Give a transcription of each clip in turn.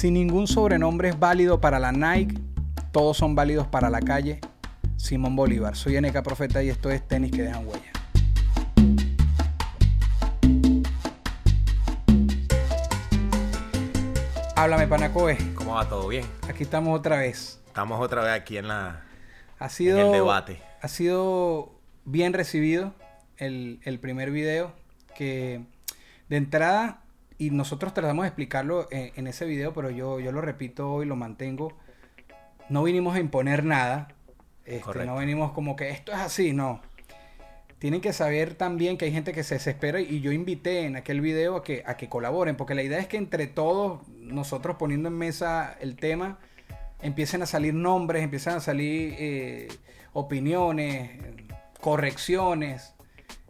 Si ningún sobrenombre es válido para la Nike, todos son válidos para la calle. Simón Bolívar. Soy NK Profeta y esto es Tenis que dejan huella. Háblame, Panacoe. ¿Cómo va todo bien? Aquí estamos otra vez. Estamos otra vez aquí en la Ha sido, en el debate. Ha sido bien recibido el, el primer video que de entrada, y nosotros tratamos de explicarlo en, en ese video, pero yo, yo lo repito y lo mantengo, no vinimos a imponer nada, este, no venimos como que esto es así, no. Tienen que saber también que hay gente que se desespera y yo invité en aquel video a que, a que colaboren, porque la idea es que entre todos, nosotros poniendo en mesa el tema, empiecen a salir nombres, empiezan a salir eh, opiniones, correcciones,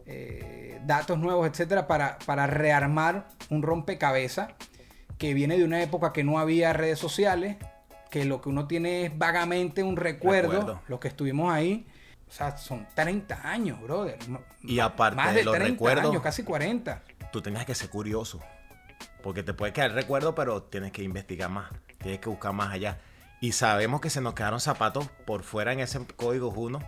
eh, datos nuevos, etcétera, para, para rearmar un rompecabezas que viene de una época que no había redes sociales, que lo que uno tiene es vagamente un recuerdo, Recuerdo. los que estuvimos ahí. O sea, son 30 años, brother. Y aparte más de de los 30 recuerdos- años, casi 40. Tú tenías que ser curioso. Porque te puede quedar recuerdo, pero tienes que investigar más. Tienes que buscar más allá. Y sabemos que se nos quedaron zapatos por fuera en ese código 1.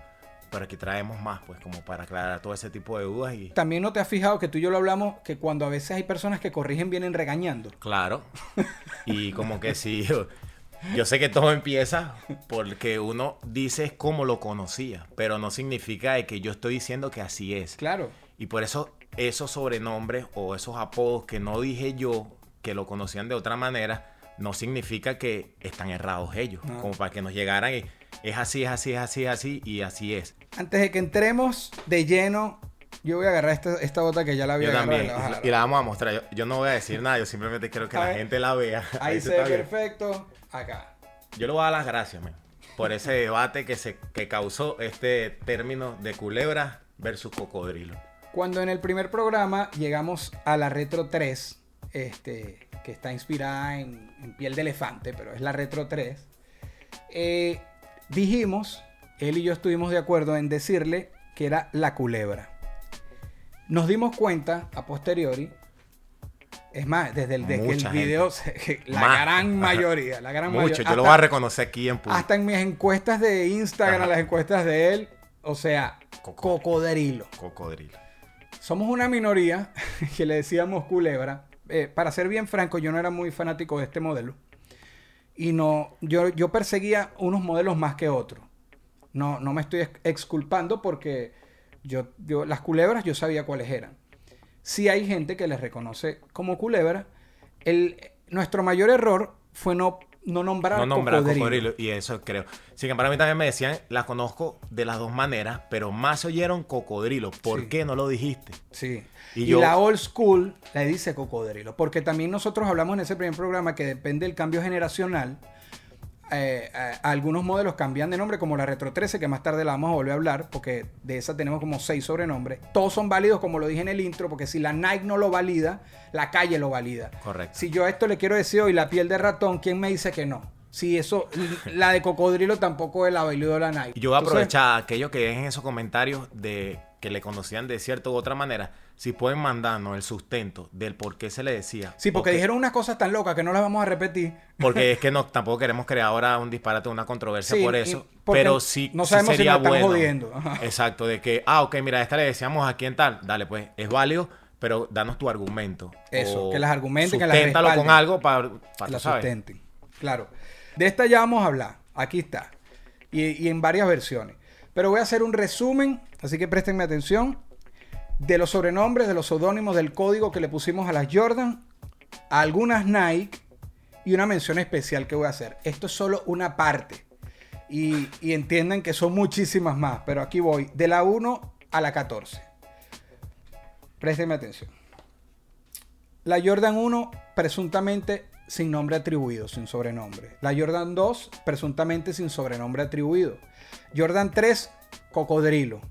Pero aquí traemos más, pues, como para aclarar todo ese tipo de dudas. Y También no te has fijado que tú y yo lo hablamos, que cuando a veces hay personas que corrigen vienen regañando. claro. Y como que sí. yo- Yo sé que todo empieza porque uno dice cómo lo conocía. Pero no significa de que yo estoy diciendo que así es. Claro. Y por eso esos sobrenombres o esos apodos que no dije yo, que lo conocían de otra manera, no significa que están errados ellos. Como para que nos llegaran y es así, es así, es así, es así y así es. Antes de que entremos de lleno, yo voy a agarrar esta, esta bota que ya la había Yo también. y la. Y vamos a mostrar. Yo, yo no voy a decir nada, yo simplemente quiero que A la ver. gente la vea. Ahí se está ve bien. perfecto. Acá. Yo le voy a dar las gracias, man, por ese debate que, se, que causó este término de culebra versus cocodrilo. Cuando en el primer programa llegamos a la Retro 3, este, que está inspirada en, en piel de elefante, pero es la Retro 3, eh, dijimos, él y yo estuvimos de acuerdo en decirle que era la culebra. Nos dimos cuenta a posteriori, es más, desde el, desde que el video, la Más. gran mayoría, la gran Mucho, mayoría, yo lo voy a reconocer aquí en público. hasta en mis encuestas de Instagram, Ajá. las encuestas de él, o sea, Cocodrilo. cocodrilo. Cocodrilo. Somos una minoría que le decíamos culebra. Eh, para ser bien franco, yo no era muy fanático de este modelo. Y no, yo, yo perseguía unos modelos más que otros. No, no me estoy ex- exculpando porque yo, yo, las culebras yo sabía cuáles eran. Sí hay gente que les reconoce como culebra. El, nuestro mayor error fue no, no nombrar No nombrar cocodrilo. cocodrilo. Y eso creo. Sin embargo, a mí también me decían, la conozco de las dos maneras, pero más se oyeron cocodrilo. ¿Por Sí. qué no lo dijiste? Sí. Y Y, yo- la old school le dice cocodrilo. Porque también nosotros hablamos en ese primer programa que depende del cambio generacional. Eh, eh, algunos modelos cambian de nombre, como la Retro 13, que más tarde la vamos a volver a hablar, porque de esa tenemos como seis sobrenombres. Todos son válidos, como lo dije en el intro, porque si la Nike no lo valida, la calle lo valida. Correcto. Si yo a esto le quiero decir hoy la piel de ratón, ¿quién me dice que no? Si eso, la de cocodrilo tampoco es la validó la Nike. Yo voy a aprovechar a aquellos que dejen esos comentarios de que le conocían de cierta u otra manera. Si pueden mandarnos el sustento del por qué se le decía. Sí, porque dijeron unas cosas tan locas que no las vamos a repetir. Porque es que no, tampoco queremos crear ahora un disparate, una controversia Sí, por eso. Pero sí, no sí sabemos si sería nos están bueno. jodiendo. Exacto, de que, ah, ok, mira, esta le decíamos a quién tal. Dale, pues, es válido, pero danos tu argumento. Eso, O que las argumenten, que las susténtalo con algo para, para la sustenten. Claro. De esta ya vamos a hablar. Aquí está. Y, en varias versiones. Pero voy a hacer un resumen, así que préstenme atención. De los sobrenombres, de los seudónimos, del código que le pusimos a las Jordan, a algunas Nike y una mención especial que voy a hacer. Esto es solo una parte. Y, y entiendan que son muchísimas más, pero aquí voy. De la 1 a la 14. Préstenme atención. La Jordan 1 presuntamente sin nombre atribuido, sin sobrenombre. La Jordan 2, presuntamente sin sobrenombre atribuido. Jordan 3, cocodrilo.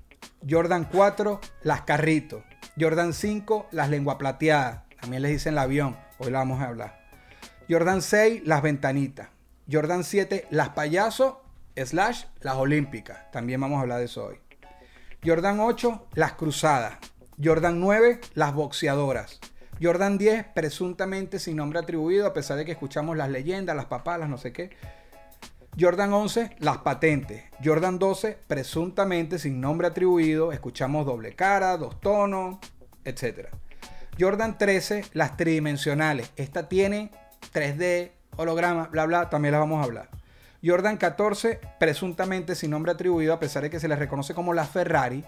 Jordan 4, las carritos. Jordan 5, las lengua plateadas. También les dicen el avión. Hoy la vamos a hablar. Jordan 6, las ventanitas. Jordan 7, las payasos, slash, las olímpicas. También vamos a hablar de eso hoy. Jordan 8, las cruzadas. Jordan 9, las boxeadoras. Jordan 10, presuntamente sin nombre atribuido, a pesar de que escuchamos las leyendas, las papalas, no sé qué. Jordan 11, las patentes. Jordan 12, presuntamente sin nombre atribuido, escuchamos doble cara, dos tonos, etc. Jordan 13, las tridimensionales. Esta tiene 3D, holograma, bla, bla, también las vamos a hablar. Jordan 14, presuntamente sin nombre atribuido, a pesar de que se les reconoce como la Ferrari.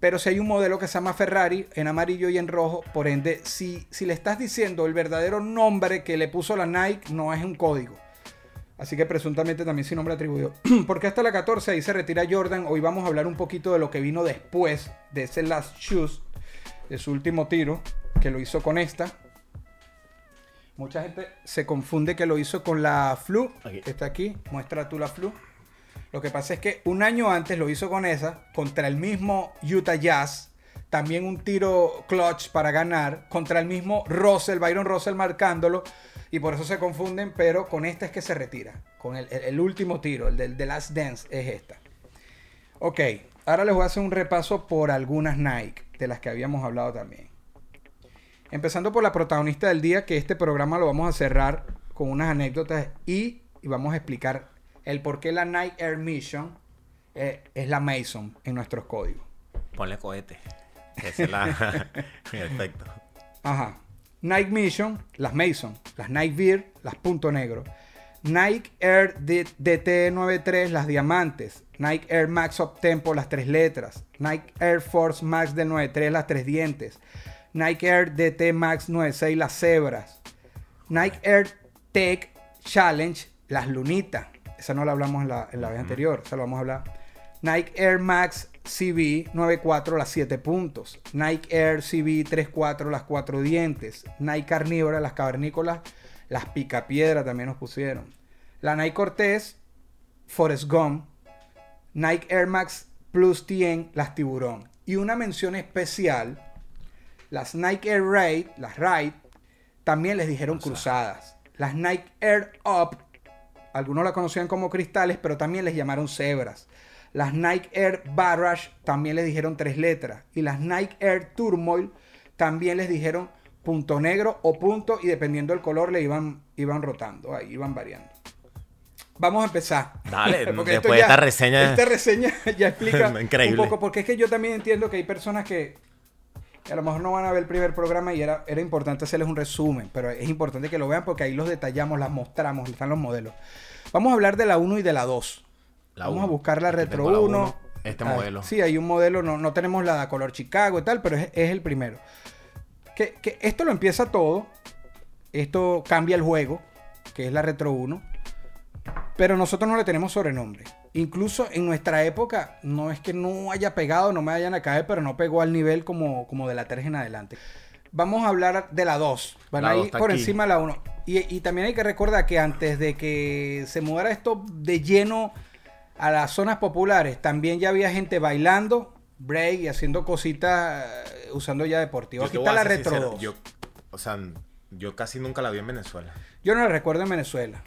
Pero si hay un modelo que se llama Ferrari en amarillo y en rojo, por ende, si, si le estás diciendo el verdadero nombre que le puso la Nike, no es un código. Así que presuntamente también sin nombre atribuido. Porque hasta la 14 ahí se retira Jordan. Hoy vamos a hablar un poquito de lo que vino después de ese Last Shoes, de su último tiro, que lo hizo con esta. Mucha gente se confunde que lo hizo con la Flu. Que Está aquí, muestra tú la Flu. Lo que pasa es que un año antes lo hizo con esa, contra el mismo Utah Jazz. También un tiro clutch para ganar. Contra el mismo Russell, Byron Russell marcándolo. Y por eso se confunden, pero con esta es que se retira. Con el, último tiro, el del The Last Dance, es esta. Ok, ahora les voy a hacer un repaso por algunas Nike, de las que habíamos hablado también. Empezando por la protagonista del día, que este programa lo vamos a cerrar con unas anécdotas y vamos a explicar el por qué la Nike Air Mission eh, es la Mason en nuestros códigos. Ponle cohete. Esa es la. en efecto. Ajá. Nike Mission, las Mason. Las Nike Beer, las Punto Negro. Nike Air D- DT93, las diamantes. Nike Air Max Up Tempo, las tres letras. Nike Air Force Max del 93, las tres dientes. Nike Air DT Max 96, las cebras. Nike Air Tech Challenge, las lunitas. Esa no la hablamos en la, en la vez anterior, esa la vamos a hablar. Nike Air Max CB 94, las 7 puntos. Nike Air CB 34, las 4 dientes. Nike Carnívora, las cavernícolas, las picapiedra también nos pusieron. La Nike Cortez, Forest Gump. Nike Air Max Plus 100, las tiburón. Y una mención especial, las Nike Air Raid, las Raid, también les dijeron cruzadas. Las Nike Air Up, algunos la conocían como cristales, pero también les llamaron cebras. Las Nike Air Barrage también les dijeron tres letras. Y las Nike Air Turmoil también les dijeron punto negro o punto y dependiendo del color le iban, iban rotando, ahí iban variando. Vamos a empezar. Dale, Porque después de esta reseña- Esta reseña ya explica Increíble. un poco, porque es que yo también entiendo que hay personas que a lo mejor no van a ver el primer programa y era, era importante hacerles un resumen, pero es importante que lo vean porque ahí los detallamos, las mostramos, están los modelos. Vamos a hablar de la 1 y de la 2. La Vamos a buscar la Aquí Retro tengo la 1. uno, este Ah, modelo. Sí, hay un modelo, no, no tenemos la de color Chicago y tal, pero es, es el primero. Que, que esto lo empieza todo. Esto cambia el juego, que es la Retro 1. Pero nosotros no le tenemos sobrenombre. Incluso en nuestra época, no es que no haya pegado, no me vayan a caer, pero no pegó al nivel como, como de la 3 en adelante. Vamos a hablar de la 2. Van dos está por aquí. encima de la 1. Y, y también hay que recordar que antes de que se mudara esto de lleno a las zonas populares, también ya había gente bailando, break y haciendo cositas eh, usando ya deportivo. Yo Aquí está a la Retro sincero, 2. Yo, o sea, yo casi nunca la vi en Venezuela. Yo no la recuerdo en Venezuela.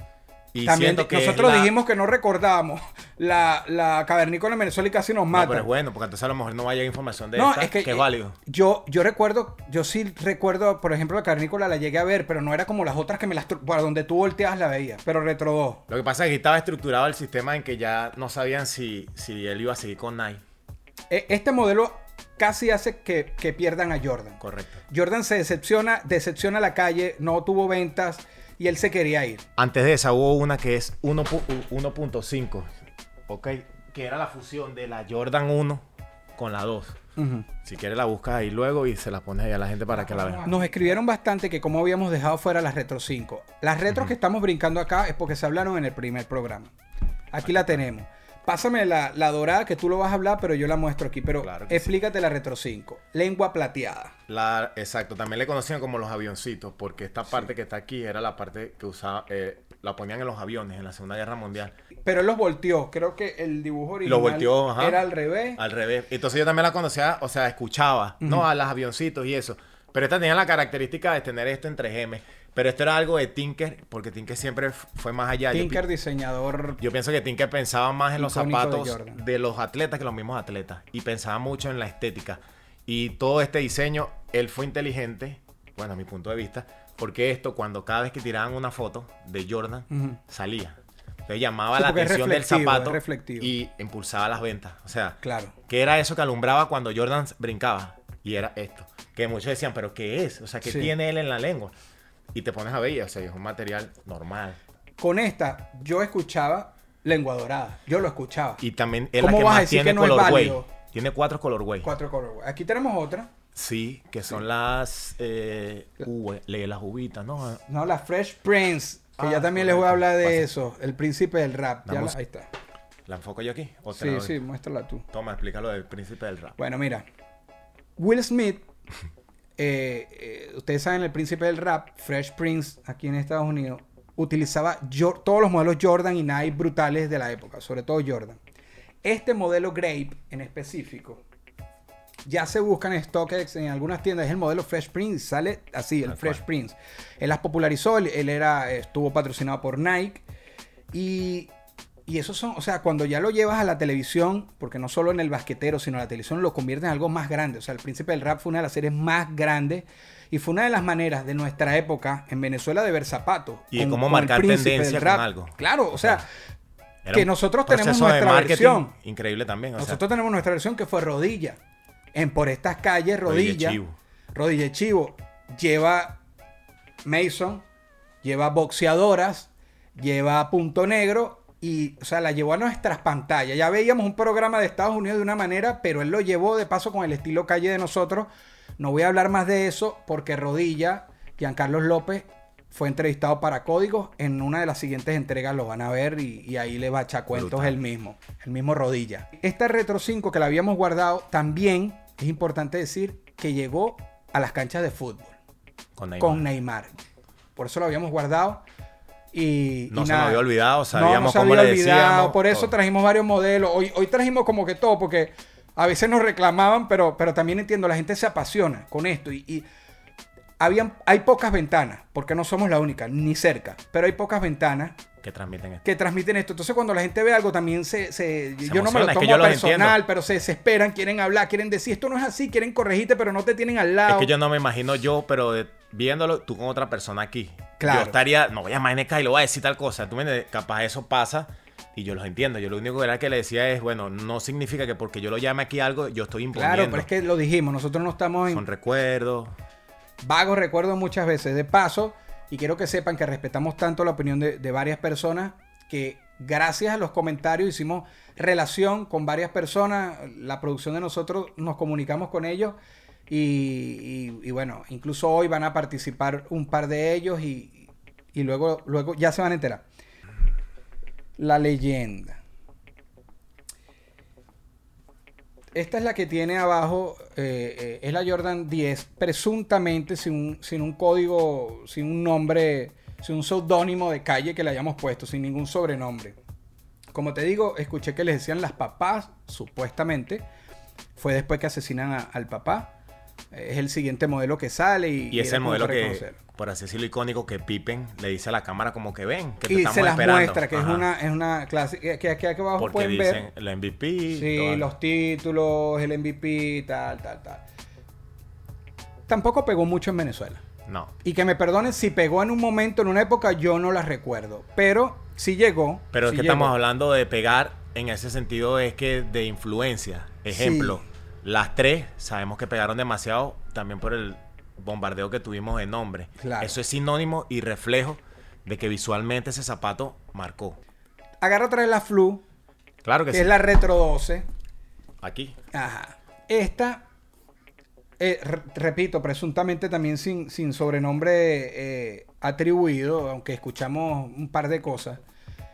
Y También que nosotros la- dijimos que no recordábamos la, la cavernícola en Venezuela y casi nos No, matan. pero es bueno, porque entonces a lo mejor no vaya información de No, esta, es que, que es eh, válido. Yo, yo recuerdo, yo sí recuerdo, por ejemplo, la cavernícola la llegué a ver, pero no era como las otras que me las para donde tú volteas la veías, pero Retro 2. Lo que pasa es que estaba estructurado el sistema en que ya no sabían si, si él iba a seguir con Nike. E- Este modelo casi hace que, que pierdan a Jordan. Correcto. Jordan se decepciona, decepciona a la calle, no tuvo ventas y él se quería ir. Antes de esa hubo una que es 1 pu- 1.5, ¿ok? Que era la fusión de la Jordan 1 con la 2. Ujú. Si quieres la buscas ahí luego y se la pones ahí a la gente para que la vea. Nos escribieron bastante que como habíamos dejado fuera las Retro 5. Las retros que estamos brincando acá es porque se hablaron en el primer programa. Aquí la tenemos. Pásame la, la dorada que tú lo vas a hablar, pero yo la muestro aquí. Pero Claro explícate la Retro 5. Lengua plateada. La, exacto, también le conocían como los avioncitos, porque esta parte que está aquí era la parte que usaba, eh, la ponían en los aviones en la Segunda Guerra Mundial. Pero él los volteó. Creo que el dibujo original Lo volteó, ajá. era al revés. Al revés. Entonces yo también la conocía, o sea, escuchaba, ¿no? A los avioncitos y eso. Pero esta tenía la característica de tener esto en 3M. Pero esto era algo de Tinker, porque Tinker siempre fue más allá. Yo Tinker, diseñador. Yo pienso que Tinker pensaba más en los de zapatos de, los atletas que los mismos atletas. Y pensaba mucho en la estética. Y todo este diseño, él fue inteligente, bueno, a mi punto de vista, porque esto, cuando cada vez que tiraban una foto de Jordan, salía. Entonces llamaba Sí, la atención del zapato y impulsaba las ventas. O sea, Claro. que era eso que alumbraba cuando Jordan brincaba. Y era esto. Que muchos decían, ¿pero qué es? O sea, ¿qué Sí. tiene él en la lengua? Y te pones a ver, y, o sea, es un material normal. Con esta, yo escuchaba lengua dorada. Yo lo escuchaba. Y también es la ¿Cómo que vas a más decir tiene que no es colorway. Tiene cuatro colorway. Cuatro colorways. Aquí tenemos otra. Sí, que son las eh, uve- las uvitas, ¿no? No, la Fresh Prince. Que Ah, ya también les voy a hablar de Pasa. eso. El príncipe del rap. Ya la- ahí está. ¿La enfoco yo aquí? ¿O te Sí, sí, muéstrala tú. Toma, explícalo del príncipe del rap. Bueno, mira. Will Smith, eh, eh, ustedes saben, el príncipe del rap, Fresh Prince, aquí en Estados Unidos, utilizaba todos los modelos Jordan y Nike brutales de la época, sobre todo Jordan. Este modelo Grape en específico, ya se busca en StockX en algunas tiendas, es el modelo Fresh Prince, sale así, el Fresh. Prince. Él las popularizó, él, él era, estuvo patrocinado por Nike y, y esos son, o sea, cuando ya lo llevas a la televisión, porque no solo en el basquetero, sino la televisión lo convierte en algo más grande. O sea, el príncipe del rap fue una de las series más grandes y fue una de las maneras de nuestra época en Venezuela de ver zapatos. Y de con- cómo marcar tendencia con algo. Claro, o sea, que nosotros tenemos nuestra versión. Increíble también. O sea, nosotros tenemos nuestra versión que fue rodilla. En por estas calles, Rodilla rodilla. Chivo. Rodilla Chivo. Lleva Mason, lleva boxeadoras, lleva punto negro y, o sea, la llevó a nuestras pantallas. Ya veíamos un programa de Estados Unidos de una manera, pero él lo llevó de paso con el estilo calle de nosotros. No voy a hablar más de eso porque Rodilla, Giancarlos López, fue entrevistado para Códigos. En una de las siguientes entregas lo van a ver y, y ahí le va a echar cuentos el mismo, el mismo Rodilla. Esta Retro 5 que la habíamos guardado, también es importante decir que llegó a las canchas de fútbol con Neymar. con Neymar. Por eso lo habíamos guardado. Y, No y se nada. nos había olvidado, No, no sabíamos se cómo había le olvidado, decíamos. Por eso todo. trajimos varios modelos. Hoy, hoy trajimos como que todo, porque a veces nos reclamaban, pero, pero también entiendo, la gente se apasiona con esto. Y, y habían, hay pocas ventanas, porque no somos la única, ni cerca, pero hay pocas ventanas que transmiten esto. que transmiten esto. Entonces, cuando la gente ve algo, también se. se- Se yo no me lo emociona, es que tomo personal, pero se desesperan, quieren hablar, quieren decir esto no es así, quieren corregirte, pero no te tienen al lado. Es que yo no me imagino yo, pero viéndolo tú con otra persona aquí. Claro. Yo estaría, no voy a llamar a NK y lo voy a decir tal cosa. Tú me entiendes? capaz eso pasa y yo los entiendo. Yo lo único que era que le decía es, bueno, no significa que porque yo lo llame aquí algo, yo estoy imponiendo. Claro, pero es que lo dijimos, nosotros no estamos en Son recuerdos. vagos recuerdos muchas veces. De paso, y quiero que sepan que respetamos tanto la opinión de, de varias personas que gracias a los comentarios hicimos relación con varias personas. La producción de nosotros nos comunicamos con ellos. Y, bueno, incluso hoy van a participar un par de ellos y, luego, luego ya se van a enterar. La leyenda. Esta es la que tiene abajo, eh, eh, es la Jordan 10, presuntamente sin un, sin un código, sin un nombre, sin un seudónimo de calle que le hayamos puesto, sin ningún sobrenombre. Como te digo, escuché que les decían las papás, supuestamente. Fue después que asesinan al papá. Es el siguiente modelo que sale y, Y es el modelo que, por así decirlo, icónico que Pippen le dice a la cámara como que ven, que te Y estamos se las esperando. muestra, que es una, es una clase que, aquí abajo Porque pueden dicen ver. el MVP. Sí, los títulos, el MVP, tal, tal, tal. Tampoco pegó mucho en Venezuela. No. Y que me perdonen si pegó en un momento, en una época, yo no las recuerdo. Pero sí llegó. Pero es que llegó. estamos hablando de pegar en ese sentido es que de influencia. Ejemplo, las tres sabemos que pegaron demasiado también por el bombardeo que tuvimos de nombre. Claro. Eso es sinónimo y reflejo de que visualmente ese zapato marcó. Agarra otra vez la Flu, Claro que, que sí. es la Retro 12. Aquí. Ajá. Esta, eh, re- repito, presuntamente también sin, sin sobrenombre eh, atribuido, aunque escuchamos un par de cosas.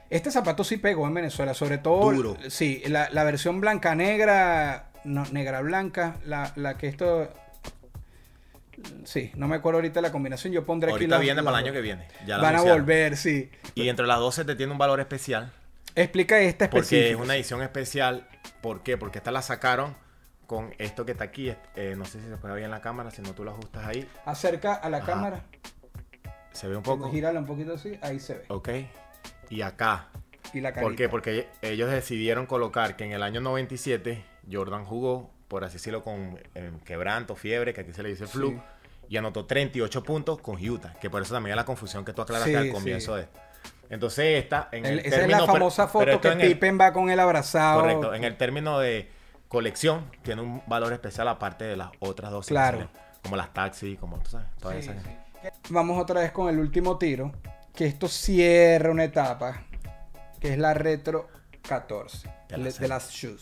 Este zapato sí pegó en Venezuela, sobre todo. Duro. Sí, la, la versión blanca negra. No, negra blanca. La, la que esto. Sí, no me acuerdo ahorita la combinación. Yo pondré aquí Ahorita las- viene las para el año que viene. Ya la Van a volver, sí. Y entre las 12 te tiene un valor especial. Explica esta Porque es específica. una edición especial. ¿Por qué? Porque esta la sacaron con esto que está aquí. eh, no sé si se puede ver en la cámara. Si no, tú lo ajustas ahí. Acerca a la Ajá. cámara. Se ve un poco. Gírala un poquito así. Ahí se ve. Ok. Y acá. Y la ¿Por qué? Porque ellos decidieron colocar que en el año 97 Jordan jugó, por así decirlo, con eh, quebranto, fiebre, que aquí se le dice flu, Sí. y anotó 38 puntos con Utah, que por eso también es la confusión que tú aclaraste Sí, al comienzo de esto. Entonces esta, en El- el esa es la famosa pero foto que en el- Pippen va con él abrazado. Correcto, en el término de colección tiene un valor especial aparte de las otras dos Claro. como las taxis, como tú sabes, todas Sí, esas. sí. Vamos otra vez con el último tiro. Que esto cierra una etapa. Que es la Retro 14. De la las Shoot.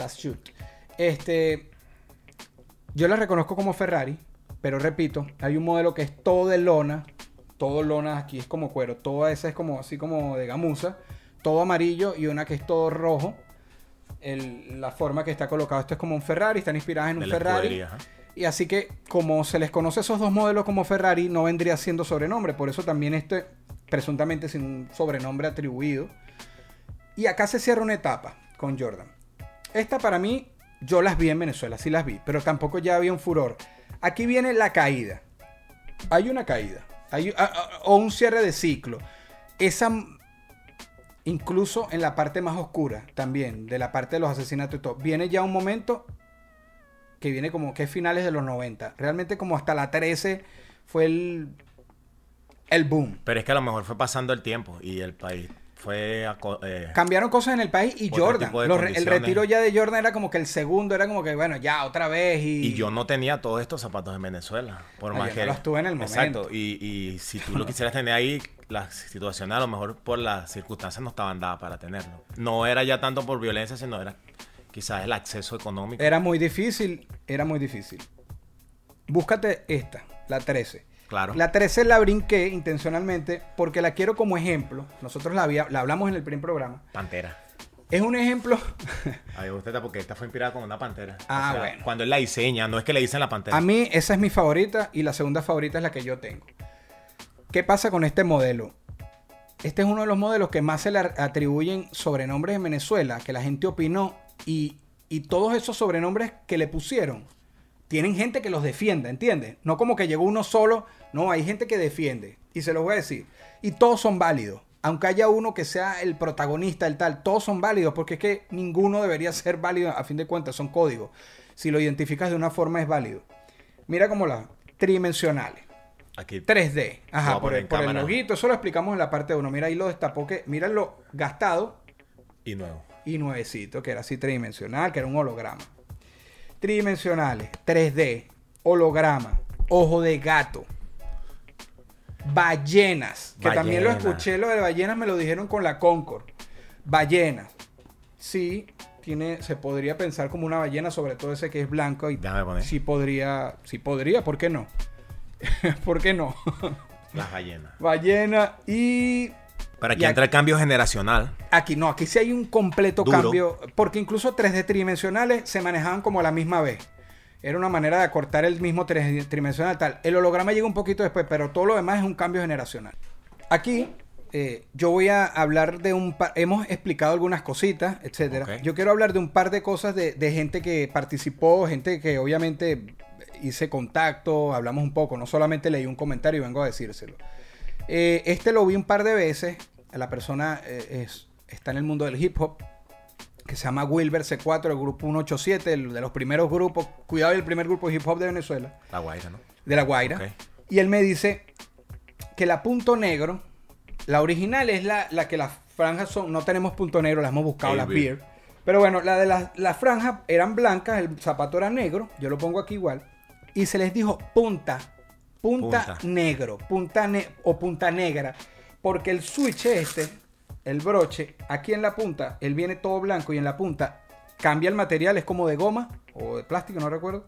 Las Shoot. Este. Yo la reconozco como Ferrari. Pero repito, hay un modelo que es todo de lona. Todo lona aquí es como cuero. Toda esa es como así como de gamuza. Todo amarillo y una que es todo rojo. El- la forma que está colocado. Esto es como un Ferrari. Están inspiradas en un Ferrari. Y así que, como se les conoce esos dos modelos como Ferrari, no vendría siendo sobrenombre. Por eso también este, presuntamente sin un sobrenombre atribuido. Y acá se cierra una etapa con Jordan. Esta para mí, yo las vi en Venezuela, sí las vi, pero tampoco ya había un furor. Aquí viene la caída. Hay una caída. Hay, a- a- o un cierre de ciclo. Esa, incluso en la parte más oscura también, de la parte de los asesinatos y todo, viene ya un momento que viene como que es finales de los 90. Realmente como hasta la 13 fue el, el boom. Pero es que a lo mejor fue pasando el tiempo y el país fue... aco- eh, Cambiaron cosas en el país y Jordan. Los el retiro ya de Jordan era como que el segundo era como que, bueno, ya otra vez. Y, Y yo no tenía todos estos zapatos en Venezuela. Por No, más yo que. no los tuve en el momento. Exacto. Y, y si tú lo quisieras tener ahí, las situaciones a lo mejor por las circunstancias no estaban dadas para tenerlo. No era ya tanto por violencia, sino era quizás el acceso económico. Era muy difícil, era muy difícil. Búscate esta, la 13. Claro. La 13 la brinqué intencionalmente porque la quiero como ejemplo. Nosotros la, había- la hablamos en el primer programa. Pantera. Es un ejemplo. A mí me gusta esta porque esta fue inspirada con una pantera. Ah, bueno. Cuando él la diseña, no es que le dicen la pantera. A mí esa es mi favorita y la segunda favorita es la que yo tengo. ¿Qué pasa con este modelo? Este es uno de los modelos que más se le atribuyen sobrenombres en Venezuela, que la gente opinó y, y todos esos sobrenombres que le pusieron tienen gente que los defiende, ¿entiendes? No como que llegó uno solo, no, hay gente que defiende y se los voy a decir. Y todos son válidos. Aunque haya uno que sea el protagonista, el tal, todos son válidos porque es que ninguno debería ser válido a fin de cuentas, son códigos. Si lo identificas de una forma es válido. Mira como las tridimensionales. Aquí. 3D. Lo voy Ajá, por el, por el loguito. Eso lo explicamos en la parte 1. Mira, ahí lo destapó que. Mira lo gastado Y nuevo. y nuevecito, que era así tridimensional, que era un holograma. Tridimensionales, 3D, holograma, ojo de gato. Ballenas, que también lo escuché, lo de ballenas me lo dijeron con la Concord. Ballenas. Sí, tiene, se podría pensar como una ballena, sobre todo ese que es blanco. Y Déjame poner. sí podría, sí podría, ¿por qué no? ¿Por qué no? Las ballenas. Ballena y Pero aquí Y entra el cambio generacional. Aquí no, aquí sí hay un completo Duro. cambio, porque incluso 3D tridimensionales se manejaban como a la misma vez. Era una manera de acortar el mismo 3D tridimensional tal. El holograma llega un poquito después, pero todo lo demás es un cambio generacional. Aquí eh, yo voy a hablar de un par, hemos explicado algunas cositas, etcétera. Yo quiero hablar de un par de cosas de, de gente que participó, gente que obviamente hice contacto, hablamos un poco, no solamente leí un comentario y vengo a decírselo. Eh, este lo vi un par de veces. La persona eh, es, está en el mundo del hip hop, que se llama Wilber C4, el grupo 187, el de los primeros grupos, cuidado, el primer grupo de hip hop de Venezuela, La guaira, ¿no? de La Guaira. Y él me dice que la punto negro, la original es la, la que las franjas son, no tenemos punto negro, las hemos buscado, las beer. Pero bueno, la de las, las franjas eran blancas, el zapato era negro, yo lo pongo aquí igual, y se les dijo punta, punta, Punta. negro, punta ne- o punta negra, porque el switch este, el broche, aquí en la punta, él viene todo blanco y en la punta cambia el material, es como de goma o de plástico, no recuerdo,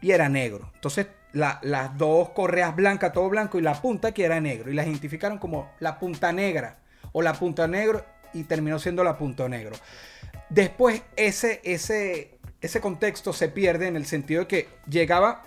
y era negro. Entonces, la- las dos correas blancas, todo blanco, y la punta que era negro, y las identificaron como la punta negra, o la punta negro y terminó siendo la punta negro. Después ese, ese, ese contexto se pierde en el sentido de que llegaba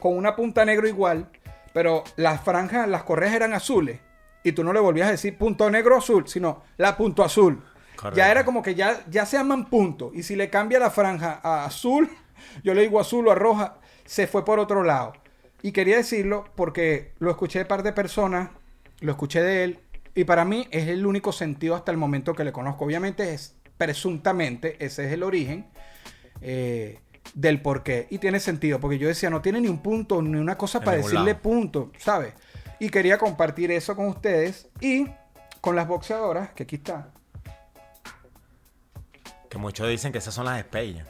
con una punta negro igual, pero las franjas, las correas eran azules y tú no le volvías a decir punto negro azul, sino la punto azul. Correcto. Ya era como que ya, ya se llaman punto. Y si le cambia la franja a azul, yo le digo azul o a roja, se fue por otro lado. Y quería decirlo porque lo escuché de par de personas, lo escuché de él, y para mí es el único sentido hasta el momento que le conozco. Obviamente es presuntamente, ese es el origen eh, del por qué. Y tiene sentido, porque yo decía, no tiene ni un punto, ni una cosa En para decirle lado. punto, ¿sabes? Y quería compartir eso con ustedes y con las boxeadoras, que aquí está. Que muchos dicen que esas son las Space.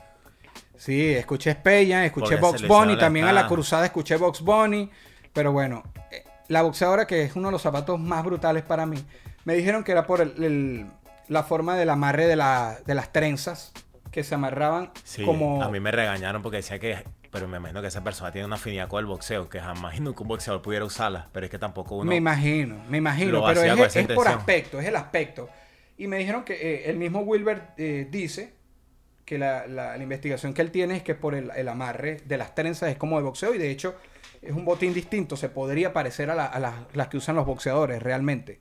Sí, escuché Speyan, escuché Porque Box Bunny, también a la cruzada escuché Box Bunny, pero bueno, eh, la boxeadora que es uno de los zapatos más brutales para mí, me dijeron que era por el- el- la forma del amarre de, la- de las trenzas, que se amarraban Sí, como... a mí me regañaron porque decía que, pero me imagino que esa persona tiene una afinidad con el boxeo, que jamás nunca un boxeador pudiera usarla, pero es que tampoco uno... Me imagino, me imagino, pero es, es por aspecto, es el aspecto. Y me dijeron que eh, el mismo Wilbert eh, dice que la, la- la investigación que él tiene es que por el, el amarre de las trenzas es como de boxeo y de hecho es un botín distinto, se podría parecer a, la- a las, las que usan los boxeadores realmente.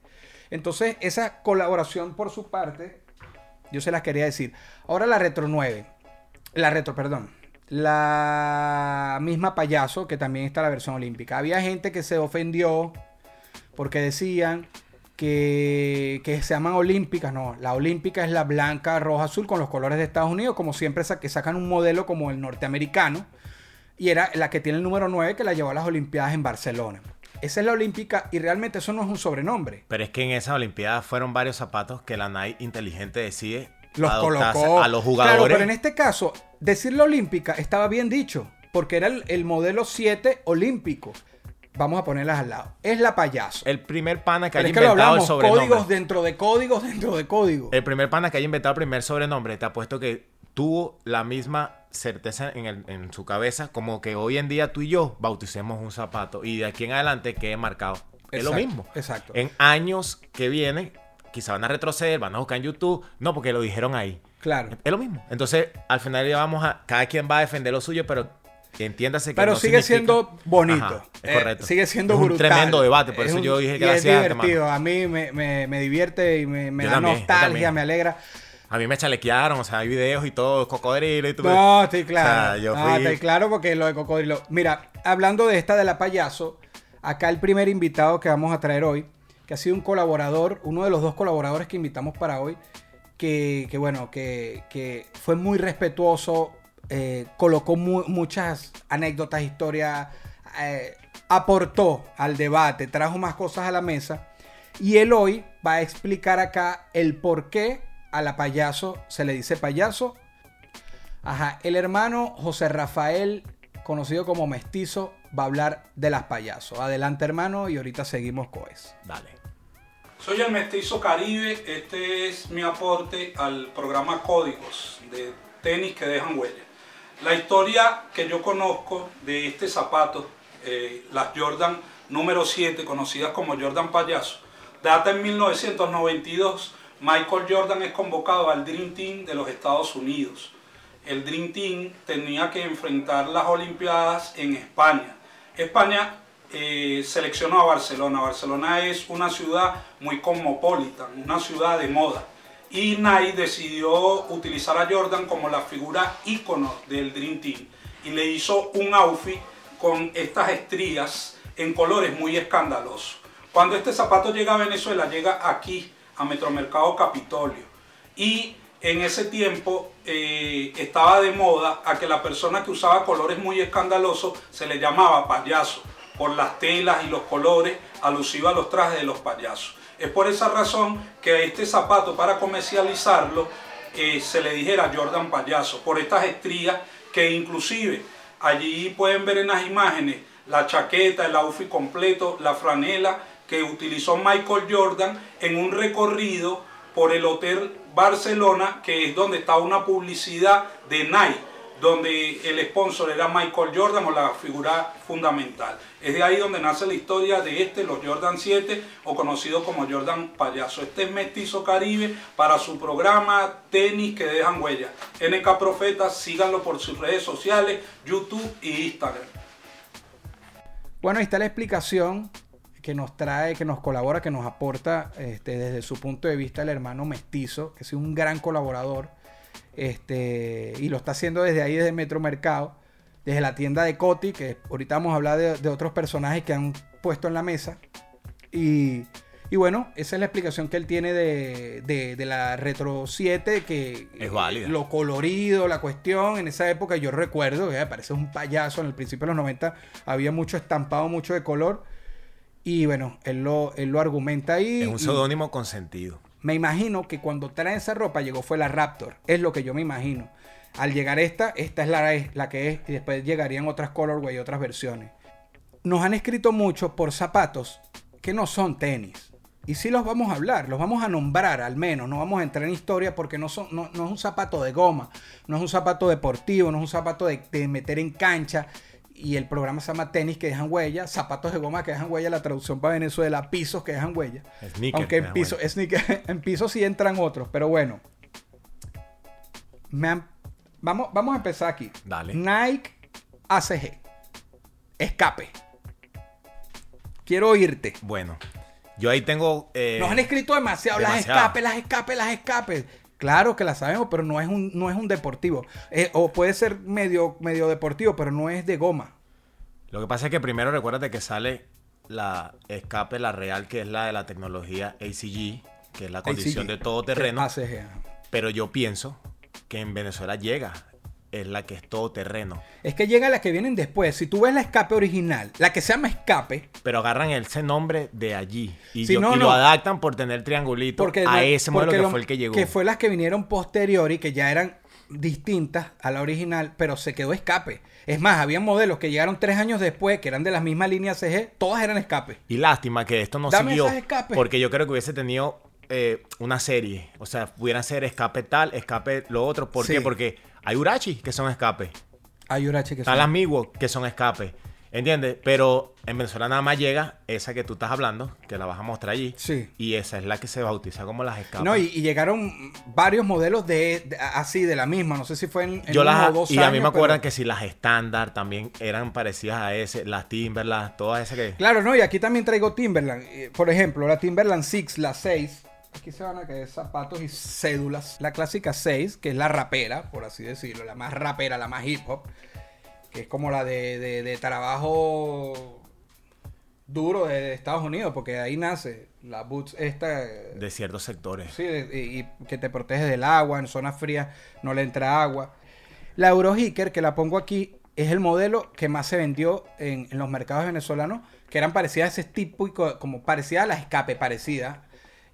Entonces esa colaboración por su parte, yo se las quería decir. Ahora la Retro 9, la Retro, perdón. La misma payaso, que también está la versión olímpica. Había gente que se ofendió porque decían que, que se llaman olímpicas. No, la olímpica es la blanca, roja, azul con los colores de Estados Unidos, como siempre que sacan un modelo como el norteamericano. Y era la que tiene el número 9 que la llevó a las Olimpiadas en Barcelona. Esa es la olímpica y realmente eso no es un sobrenombre. Pero es que en esas Olimpiadas fueron varios zapatos que la Nike inteligente decide Los colocó. a los Claro, jugadores. pero en este caso, decir la olímpica estaba bien dicho, porque era el, el modelo 7 olímpico. Vamos a ponerlas al lado. Es la payaso. El primer pana que Pero haya es que lo inventado el sobrenombre. códigos dentro de códigos dentro de códigos. El primer pana que haya inventado el primer sobrenombre, te apuesto que tuvo la misma certeza en, el- en su cabeza como que hoy en día tú y yo bauticemos un zapato y de aquí en adelante quede marcado. es lo mismo. exacto. En años que vienen, quizá van a retroceder, van a buscar en YouTube. No, porque lo dijeron ahí. Claro. Es lo mismo. Entonces, al final ya vamos a. Cada quien va a defender lo suyo, pero entiéndase que. Pero no sigue significa- siendo bonito. Ajá, es Eh, correcto. sigue siendo Es un brutal. tremendo debate, por Es eso un- yo dije gracias. es divertido. A mí me, me- me divierte y me, me da también, nostalgia, me alegra. A mí me chalequearon, o sea, hay videos y todo, cocodrilo y todo. No, estoy claro. O sea, yo No, estoy claro porque lo de cocodrilo. Mira, hablando de esta de la payaso, acá el primer invitado que vamos a traer hoy, que ha sido un colaborador, uno de los dos colaboradores que invitamos para hoy, que, bueno, que, fue muy respetuoso, eh, colocó mu- muchas anécdotas, historias, eh, aportó al debate, trajo más cosas a la mesa. Y él hoy va a explicar acá el por qué a la payaso se le dice payaso Ajá, el hermano José Rafael, conocido como Mestizo, va a hablar de las payasos. Adelante, hermano, y ahorita seguimos con eso. Dale. Soy el Mestizo Caribe, este es mi aporte al programa Códigos de tenis que dejan huella. La historia que yo conozco de este zapato, eh, las Jordan número 7, conocidas como Jordan Payaso, data en 1992. Michael Jordan es convocado al Dream Team de los Estados Unidos. El Dream Team tenía que enfrentar las Olimpiadas en España. España eh, seleccionó a Barcelona. Barcelona es una ciudad muy cosmopolita, una ciudad de moda. Y Nike decidió utilizar a Jordan como la figura ícono del Dream Team. Y le hizo un outfit con estas estrías en colores muy escandalosos. Cuando este zapato llega a Venezuela, llega aquí, a Metromercado Capitolio. Y en ese tiempo eh, estaba de moda a que la persona que usaba colores muy escandalosos se le llamaba payaso por las telas y los colores alusivos a los trajes de los payasos. Es por esa razón que a este zapato para comercializarlo eh, se le dijera Jordan Payaso, por estas estrías que inclusive allí pueden ver en las imágenes la chaqueta, el outfit completo, la franela que utilizó Michael Jordan en un recorrido por el Hotel Barcelona, que es donde está una publicidad de Nike donde el sponsor era Michael Jordan o la figura fundamental. Es de ahí donde nace la historia de este, los Jordan 7, o conocido como Jordan Payaso. Este es Mestizo Caribe para su programa Tenis que dejan huella. NK Profeta, síganlo por sus redes sociales, YouTube y Instagram. Bueno, ahí está la explicación que nos trae, que nos colabora, que nos aporta este, desde su punto de vista el hermano mestizo, que es un gran colaborador, este, y lo está haciendo desde ahí, desde Metro Mercado, desde la tienda de Coti, que ahorita vamos a hablar de, de otros personajes que han puesto en la mesa. Y, y bueno, esa es la explicación que él tiene de, de- de la Retro 7, que Es válida. lo colorido, la cuestión, en esa época yo recuerdo, que me parece un payaso, en el principio de los 90 había mucho estampado, mucho de color. Y bueno, él lo, él lo argumenta ahí. Es un seudónimo con sentido. Me imagino que cuando traen esa ropa llegó fue la Raptor. Es lo que yo me imagino. Al llegar esta, esta es la, la que es. Y después llegarían otras colorway, otras versiones. Nos han escrito mucho por zapatos que no son tenis. Y sí los vamos a hablar, los vamos a nombrar al menos. No vamos a entrar en historia porque no, son, no, es un zapato de goma. No es un zapato deportivo, no es un zapato de meter en cancha. Y el programa se llama tenis que dejan huella, zapatos de goma que dejan huella, la traducción para Venezuela, pisos que dejan huella. Sneaker Aunque que en dejan piso, huella. sneaker- en piso sí entran otros, pero bueno. Me han- vamos, vamos a empezar aquí. Dale. Nike ACG. Escape. Quiero oírte. Bueno, yo ahí tengo. eh, Nos han escrito demasiado, las demasiado. escapes, las escapes, las escapes. Claro que las sabemos, pero no es un, no es un deportivo. Eh, o puede ser medio, medio deportivo, pero no es de goma. Lo que pasa es que primero recuérdate que sale la escape, la real, que es la de la tecnología ACG, que es la condición ACG. de todo terreno. Pero yo pienso que en Venezuela llega, es la que es todo terreno. Es que llega las que vienen después. Si tú ves la escape original, la que se llama escape, Pero agarran ese nombre de allí y, yo- no, y no. lo adaptan por tener triangulito porque a ese modelo que lo- fue el que llegó. Que fue las que vinieron posterior y que ya eran distintas a la original, pero se quedó escape. Es más, había modelos que llegaron tres años después, que eran de la misma línea CG, todas eran escape. Y lástima que esto no Dame siguió. Porque yo creo que hubiese tenido eh, una serie. O sea, pudieran ser escape tal, escape lo otro. ¿Por Sí. qué? Porque hay Urachi que son escape. Hay Urache que Están son- las Miwo que son escape. ¿Entiendes? Pero en Venezuela nada más llega esa que tú estás hablando, que la vas a mostrar allí. Sí. Y esa es la que se bautiza como las escapes. No, y, y llegaron varios modelos de, de- así, de la misma. No sé si fue en, en Yo uno las, o dos y a mí años, me acuerdan pero- que si las estándar también eran parecidas a ese, las Timberland, todas esas que... Claro, no, y aquí también traigo Timberland. Eh, Por ejemplo, la Timberland 6, la 6. Aquí se van a caer zapatos y cédulas. La clásica 6, que es la rapera, por así decirlo, la más rapera, la más hip hop. Que es como la de, de- de trabajo duro de, de Estados Unidos, porque ahí nace la boots esta. de ciertos sectores. Sí, y, y que te protege del agua, en zonas frías no le entra agua. La Eurohicker, que la pongo aquí, es el modelo que más se vendió en, en los mercados venezolanos, que eran parecidas a ese tipo, y co- como parecida a la escape, parecida.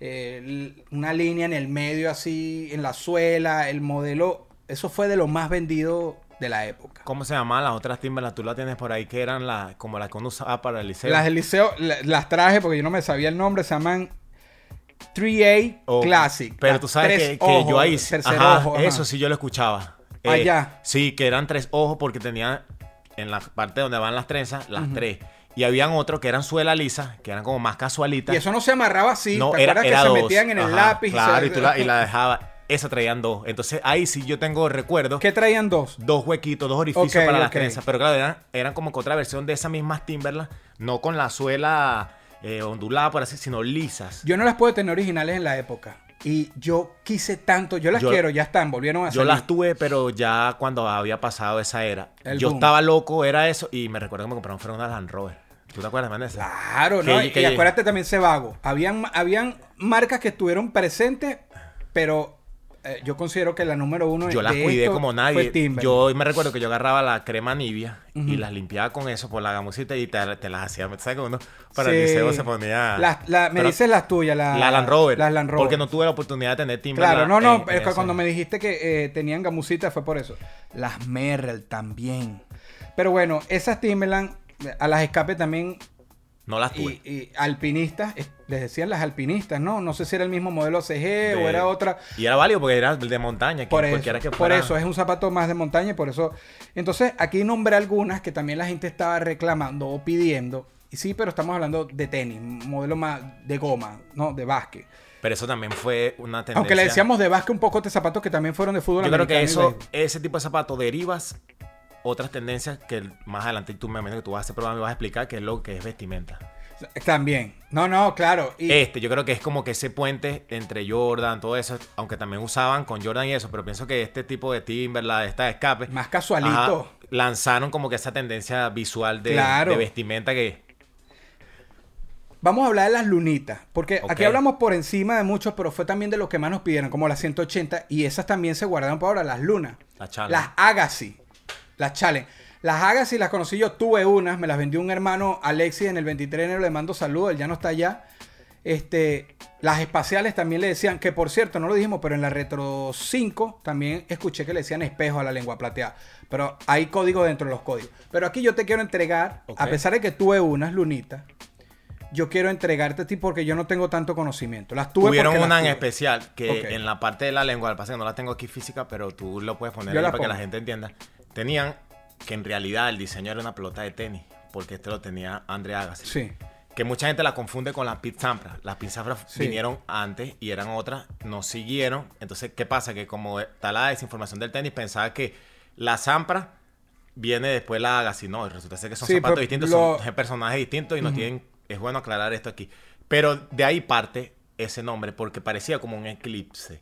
Eh, una línea en el medio así, en la suela, el modelo, eso fue de lo más vendido de la época. ¿Cómo se llamaban las otras Timberland? Tú las tienes por ahí que eran las como las que uno usaba para el liceo. Las del liceo, la- las traje porque yo no me sabía el nombre, se llaman 3A O- Classic. Pero tú sabes que, que ojos, yo ahí... ajá, ojo, ajá. Eso sí yo lo escuchaba. Eh, ya. Sí, que eran tres ojos porque tenían en la parte donde van las trenzas, las tres. Y habían otros que eran suela lisa, que eran como más casualitas. Y eso no se amarraba así. no, ¿Te era, era que dos. se metían en el lápiz? y Claro, se- y, tú la, y la dejaba. Esa traían dos. Entonces ahí sí yo tengo recuerdos. ¿Qué traían dos? Dos huequitos, dos orificios para las trenzas. Pero claro, eran, eran como que otra versión de esas mismas Timberland. No con la suela eh, ondulada, por así, sino lisas. Yo no las puedo tener originales en la época. Y yo quise tanto. Yo las Yo- quiero, ya están, volvieron a Yo salir. las tuve, pero ya cuando había pasado esa era. El yo boom. estaba loco, era eso. Y me recuerdo que me compraron fueron una Land Rover. ¿Tú te acuerdas, Vanessa? Claro, ¿no? Y- acuérdate también Cebago. Habían, habían marcas que estuvieron presentes, pero eh, yo considero que la número uno Yo las cuidé como nadie. Yo me recuerdo que yo agarraba la crema Nivea y las limpiaba con eso por la gamusita y te, te las hacía. ¿Sabes que uno para el Sí. liceo se ponía. La- me Pero- dices las tuyas, la, la Land Rover. Las Land Rover. Porque no tuve la oportunidad de tener Timberland. Claro, no, no, en- es que cuando me dijiste que eh, tenían gamusita fue por eso. Las Merrell también. Pero bueno, esas Timberland, a las escape también No las tuve. Y, y alpinistas, les decían las alpinistas, ¿no? No sé si era el mismo modelo CG o era otra. Y era válido porque era de montaña. Por eso, cualquiera que por fuera- eso es un zapato más de montaña y por eso. Entonces, aquí nombré algunas que también la gente estaba reclamando o pidiendo. Y sí, pero estamos hablando de tenis, modelo más de goma, ¿no? De básquet. Pero eso también fue una tendencia. Aunque le decíamos de básquet un poco de zapatos que también fueron de fútbol Yo creo que eso, ese tipo de zapatos derivas otras tendencias que más adelante tú me imagino que tú vas a hacer programa y vas a explicar qué es lo que es vestimenta. También. No, no, claro. Y, Este, yo creo que es como que ese puente entre Jordan, todo eso, aunque también usaban con Jordan y eso, pero pienso que este tipo de Timberland, esta escape, Más casualito. ajá, lanzaron como que esa tendencia visual de, Claro. de vestimenta que Vamos a hablar de las lunitas, porque aquí hablamos por encima de muchos, pero fue también de lo que más nos pidieron, como las 180, y esas también se guardaron para ahora, las lunas. La. Las Agassi, las Challenge. Las Agassi las conocí yo, tuve unas, me las vendió un hermano Alexis en el 23 de enero, le mando saludos, él ya no está allá. Este, las espaciales también le decían, que por cierto, no lo dijimos, pero en la Retro 5 también escuché que le decían espejo a la lengua plateada. Pero hay código dentro de los códigos. Pero aquí yo te quiero entregar, a pesar de que tuve unas lunitas, yo quiero entregarte a ti porque yo no tengo tanto conocimiento. Las tuve tuvieron las una en especial que en la parte de la lengua, al que no la tengo aquí física, pero tú lo puedes poner ahí para que la gente entienda. Tenían que en realidad el diseño era una pelota de tenis, porque este lo tenía Andre Agassi. Sí. Que mucha gente la confunde con las Pit Sampras. Las Sampras Sí. vinieron antes y eran otras, no siguieron. Entonces, ¿qué pasa? Que como está la desinformación del tenis, pensaba que la Sampra viene después la Agassi. No, resulta ser que son Sí, zapatos distintos, lo- son personajes distintos y nos tienen... Es bueno aclarar esto aquí. Pero de ahí parte ese nombre porque parecía como un eclipse.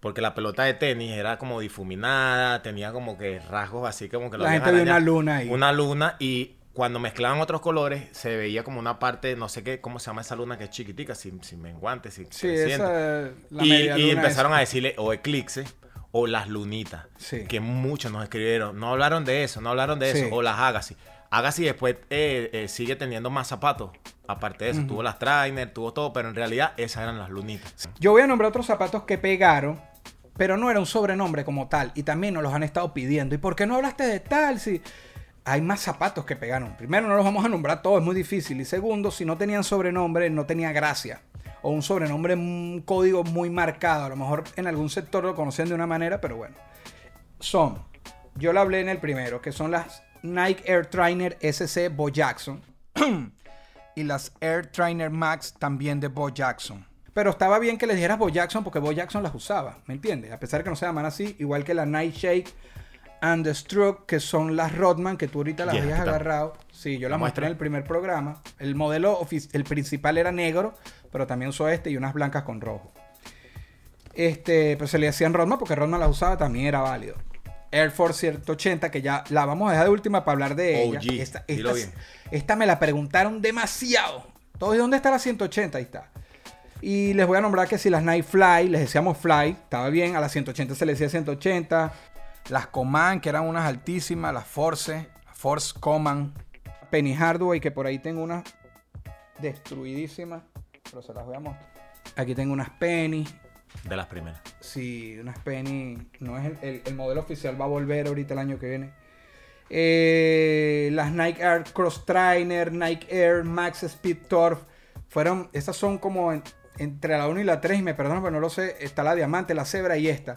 Porque la pelota de tenis era como difuminada, tenía como que rasgos así como que La gente vio arañado. una luna ahí. Una luna y cuando mezclaban otros colores se veía como una parte, no sé qué, cómo se llama esa luna que es chiquitica, sin, sin menguantes, sin Sí, creciente. esa. La y, media y luna empezaron a decirle o eclipse o las lunitas. Sí. Que muchos nos escribieron. No hablaron de eso, no hablaron de Sí. eso. O las Agassi. Agassi después eh, eh, sigue teniendo más zapatos. Aparte de eso, tuvo las trainer, tuvo todo, pero en realidad esas eran las lunitas. Yo voy a nombrar otros zapatos que pegaron, pero no era un sobrenombre como tal. Y también nos los han estado pidiendo. ¿Y por qué no hablaste de tal? Si hay más zapatos que pegaron. Primero, no los vamos a nombrar todos, es muy difícil. Y segundo, si no tenían sobrenombre, no tenía gracia. O un sobrenombre, un código muy marcado. A lo mejor en algún sector lo conocían de una manera, pero bueno. Son, yo lo hablé en el primero, que son las Nike Air Trainer SC Bo Jackson. y las Air Trainer Max también de Bo Jackson. Pero estaba bien que les dijeras Bo Jackson porque Bo Jackson las usaba, ¿me entiendes? A pesar de que no se llaman así, igual que la Night Shake and the Stroke, que son las Rodman, que tú ahorita las Yeah, habías agarrado. Sí, yo la La mostré en el primer programa. El modelo, el principal era negro, pero también usó este y unas blancas con rojo. Este, pues se le hacían Rodman porque Rodman las usaba, también era válido. Air Force 180, que ya la vamos a dejar de última para hablar de ella. OG, Esta, esta- bien. esta me la preguntaron demasiado. Todos, ¿y dónde está la 180? Ahí está. Y les voy a nombrar que si las Night Fly, les decíamos Fly, estaba bien. A las 180 se les decía 180. Las Command, que eran unas altísimas. Las Force, Force Command. Penny Hardway, que por ahí tengo unas destruidísimas. Pero se las voy a mostrar. Aquí tengo unas Penny. De las primeras. Sí, unas Penny. No es el, el- el modelo oficial, va a volver ahorita el año que viene. Eh, las Nike Air Cross Trainer, Nike Air Max Speed Turf. Fueron, estas son como en- entre la 1 y la 3, y me perdonan, pero no lo sé. Está la diamante, la cebra y esta.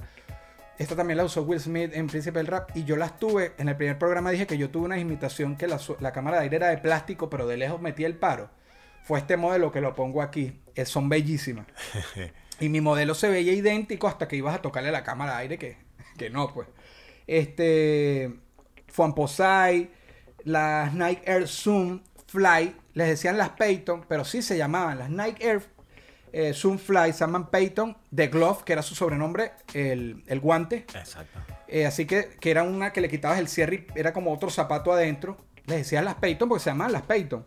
Esta también la usó Will Smith en Príncipe del Rap. Y yo las tuve, en el primer programa dije que yo tuve una imitación que la, la cámara de aire era de plástico, pero de lejos metía el paro. Fue este modelo que lo pongo aquí. Eh, son bellísimas. Y mi modelo se veía idéntico hasta que ibas a tocarle la cámara de aire, que, que no, pues. Este. Fuamposai, las Nike Air Zoom Fly, les decían las Peyton, pero sí se llamaban las Nike Air eh, Zoom Fly, se llaman Peyton, The Glove, que era su sobrenombre, el, el guante. Exacto. Eh, así que, que era una que le quitabas el cierre y era como otro zapato adentro. Les decían las Peyton porque se llamaban las Peyton.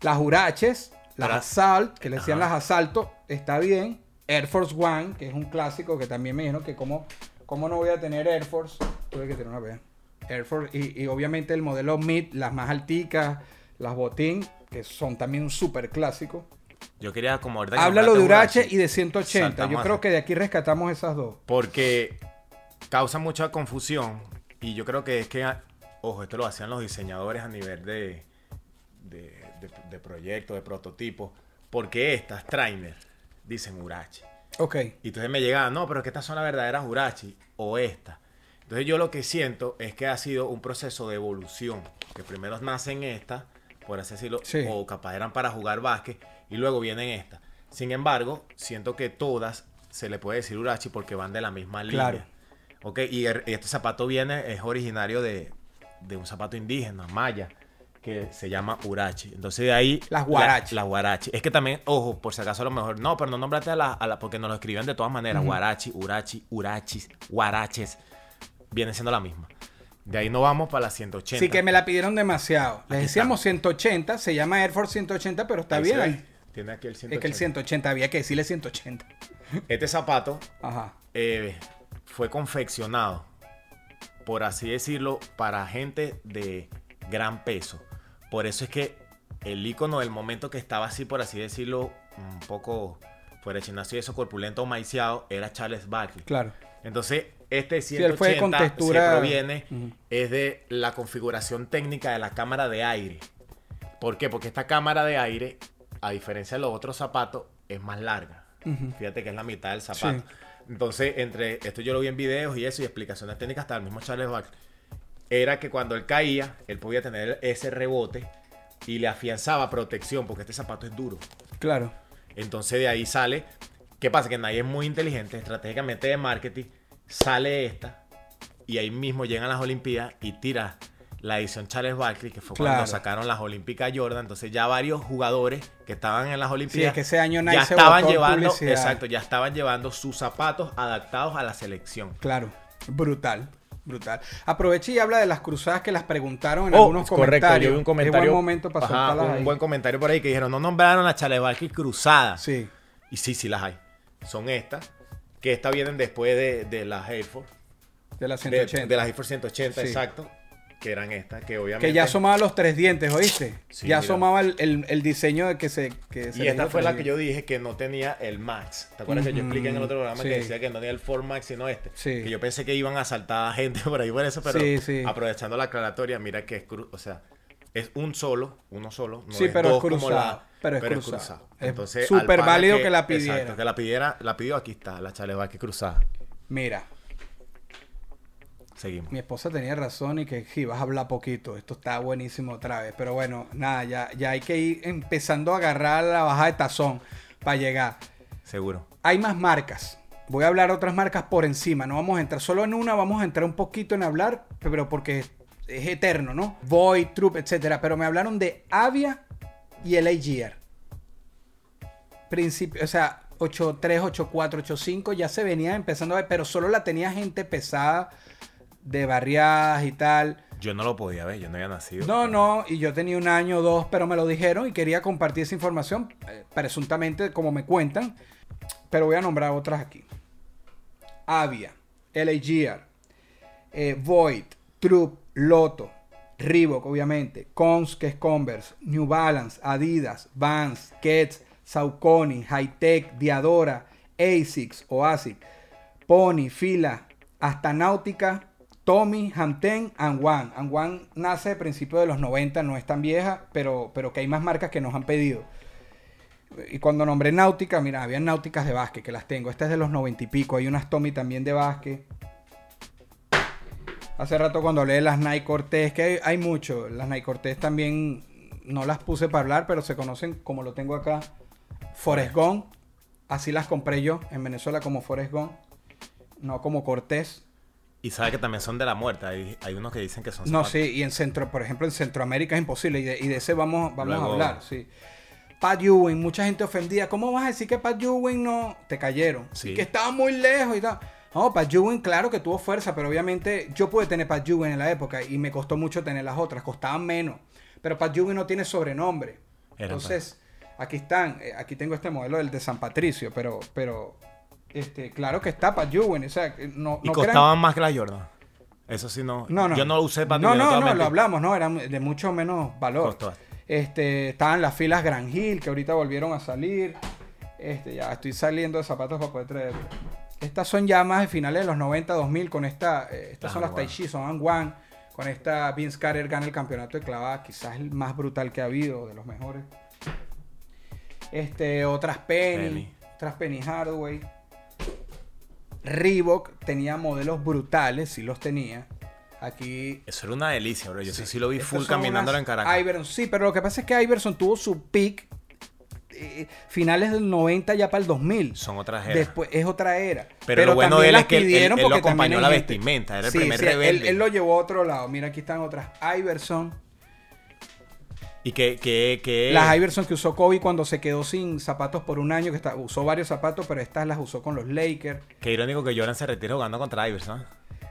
Las Huraches, las Assault, que le decían Ajá. las Asalto, está bien. Air Force One, que es un clásico que también me dijeron que cómo, cómo no voy a tener Air Force. Tuve que tener una vez. Air Force y, y obviamente el modelo Mid, las más alticas, las Botín, que son también un súper clásico. Yo quería como ahorita que Háblalo de Urache y de 180. Saltamos Yo creo que de aquí rescatamos esas dos. Porque causa mucha confusión y yo creo que es que, ojo, esto lo hacían los diseñadores a nivel de, de, de, de proyectos, de prototipos, porque estas trainer dicen Urachi. Ok. Y entonces me llegaba, no, pero es que estas son las verdaderas Urachi o estas. Entonces yo lo que siento es que ha sido un proceso de evolución, que primero nacen estas, por así decirlo, Sí. o capaz eran para jugar básquet, y luego vienen estas. Sin embargo, siento que todas se le puede decir Urachi porque van de la misma línea. Claro. Ok, y el- este zapato viene, es originario de, de un zapato indígena, maya, que se llama Urachi. Entonces de ahí... Las la- Guarachi. Las Guarachi. Es que también, ojo, por si acaso a lo mejor, no, pero no nombrate a la, a la- porque nos lo escriben de todas maneras. Guarachi, Urachi, Urachis, Guaraches. Viene siendo la misma. De ahí no vamos para la 180. Sí que me la pidieron demasiado. Les decíamos está. 180, se llama Air Force 180, pero está Ahí bien. ahí. Tiene aquí el Es 180. que el 180, había que decirle 180. Este zapato Ajá. eh, fue confeccionado, por así decirlo, para gente de gran peso. Por eso es que el icono del momento que estaba así, por así decirlo, un poco fuera de chinazo y eso corpulento maiciado, era Charles Barkley. Claro. Entonces, este él fue de 180 contextura- se proviene es de la configuración técnica de la cámara de aire. ¿Por qué? Porque esta cámara de aire, a diferencia de los otros zapatos, es más larga. Fíjate que es la mitad del zapato. Sí. Entonces, entre esto yo lo vi en videos y eso, y explicaciones técnicas, hasta el mismo Charles Barkley, era que cuando él caía, él podía tener ese rebote y le afianzaba protección, porque este zapato es duro. Claro. Entonces de ahí sale. ¿Qué pasa? Que nadie es muy inteligente, estratégicamente de marketing. Sale esta. Y ahí mismo llegan las Olimpiadas y tira la edición Charles Barkley, que fue Claro. cuando sacaron las Olímpicas Jordan. Entonces ya varios jugadores que estaban en las Olimpiadas. es que ese año Nike ya se estaban llevando, publicidad. exacto, ya estaban llevando sus zapatos adaptados a la selección. Claro. Brutal. Brutal. Aprovecha y habla de las cruzadas que las preguntaron en Oh, algunos comentarios. yo vi un comentario. Buen momento para ajá, un ahí. buen comentario por ahí que dijeron, no nombraron a Charles Barkley cruzada. Sí. Y sí, sí las hay. Son estas, que estas vienen después de, de las Air Force. De las De, 180. de las Air Force 180, Sí. exacto. Que eran estas, que obviamente... que ya asomaba los tres dientes, ¿oíste? Sí, ya mira. asomaba el, el- el diseño de que se... Que se Y esta fue la que yo dije que no tenía el Max. ¿Te acuerdas que yo expliqué en el otro programa sí. que decía que no tenía el Ford Max sino este? Sí. Que yo pensé que iban a saltar a gente por ahí por eso, pero aprovechando la aclaratoria, mira que es o sea, es un solo, uno solo, no Sí, es pero es dos como cruzado, la- pero es cruzado. Es Entonces, súper válido que la pidiera. Exacto, que la pidiera, la pidió, aquí está, la Chalevaque cruzada. Mira, Seguimos. mi esposa tenía razón y que sí, vas a hablar poquito. Esto está buenísimo otra vez. Pero bueno, nada, ya, ya hay que ir empezando a agarrar la baja de tazón para llegar. Seguro. Hay más marcas. Voy a hablar otras marcas por encima. No vamos a entrar solo en una, vamos a entrar un poquito en hablar, pero porque es, es eterno, ¿no? Void, Troop, etcétera. Pero me hablaron de Avia y el AGR. Principio, o sea, 83, 84, 85 ya se venía empezando a ver, pero solo la tenía gente pesada de barriadas y tal. Yo no lo podía ver, yo no había nacido. No, no, y yo tenía un año o dos, pero me lo dijeron y quería compartir esa información, eh, presuntamente como me cuentan, pero voy a nombrar otras aquí. Avia, LAGR, eh, Void, Troop, Loto, Reebok, obviamente, Cons, que es Converse, New Balance, Adidas, Vans, Keds, Saucony, Hightech, Diadora, Asics o ASIC, Pony, Fila, hasta Náutica, Tommy, Hamten, and One. And One nace a principios de los 90, no es tan vieja, pero, pero que hay más marcas que nos han pedido. Y cuando nombré Náutica, mira, había náuticas de básquet que las tengo. Esta es de los 90 y pico. Hay unas Tommy también de básquet. Hace rato cuando hablé de las Nike Cortez, que hay, hay mucho. Las Nike Cortez también no las puse para hablar, pero se conocen como lo tengo acá. Forest Gump. Así las compré yo en Venezuela como Forest Gump. No como Cortés. Y sabe que también son de la muerte. Hay, hay unos que dicen que son No, zapatos. sí, y en centro, por ejemplo, en Centroamérica es imposible, y de, y de ese vamos, vamos Luego- a hablar, sí. Pat Ewing, mucha gente ofendida. ¿Cómo vas a decir que Pat Ewing no? Te cayeron. Sí. Que estaba muy lejos y tal. No, Pat Ewing, claro que tuvo fuerza, pero obviamente yo pude tener Pat Ewing en la época y me costó mucho tener las otras, costaban menos. Pero Pat Ewing no tiene sobrenombre. Era Entonces, aquí están, eh, aquí tengo este modelo del de San Patricio, pero, pero, este, claro que está Pat Ewing, o sea, que no, Y no crean- costaban más que la Jordan. Eso sí, no. no, no. Yo no lo usé para No, no, no, lo hablamos, no, eran de mucho menos valor. Costó. Este, estaban las filas Gran Hill, que ahorita volvieron a salir. Este, ya estoy saliendo de zapatos para poder traer. Estas son ya más de finales de los 90, 2000 con esta, eh, estas Las son las Angwan. Tai Chi, son con Con esta Vince Carter gana el campeonato de clavada, quizás el más brutal que ha habido, de los mejores. Este, otras Penny, Penny. otras Penny Hardaway. Reebok tenía modelos brutales, sí los tenía. Aquí Eso era una delicia, bro. Yo eso sí lo vi full unas en Caracas. Iverson, sí, pero lo que pasa es que Iverson tuvo su peak eh, finales del 90 ya para el 2000. Son otras eras. Después es otra era. Pero lo bueno de él es que él- él lo acompañó la vestimenta, era el Sí, primer sí, él-. Él, lo llevó a otro lado. Mira, aquí están otras. Iverson. Y que, que, que Las Iverson que usó Kobe cuando se quedó sin zapatos por un año, que está- usó varios zapatos, pero estas las usó con los Lakers. Qué irónico que Jordan se retire jugando contra Iverson.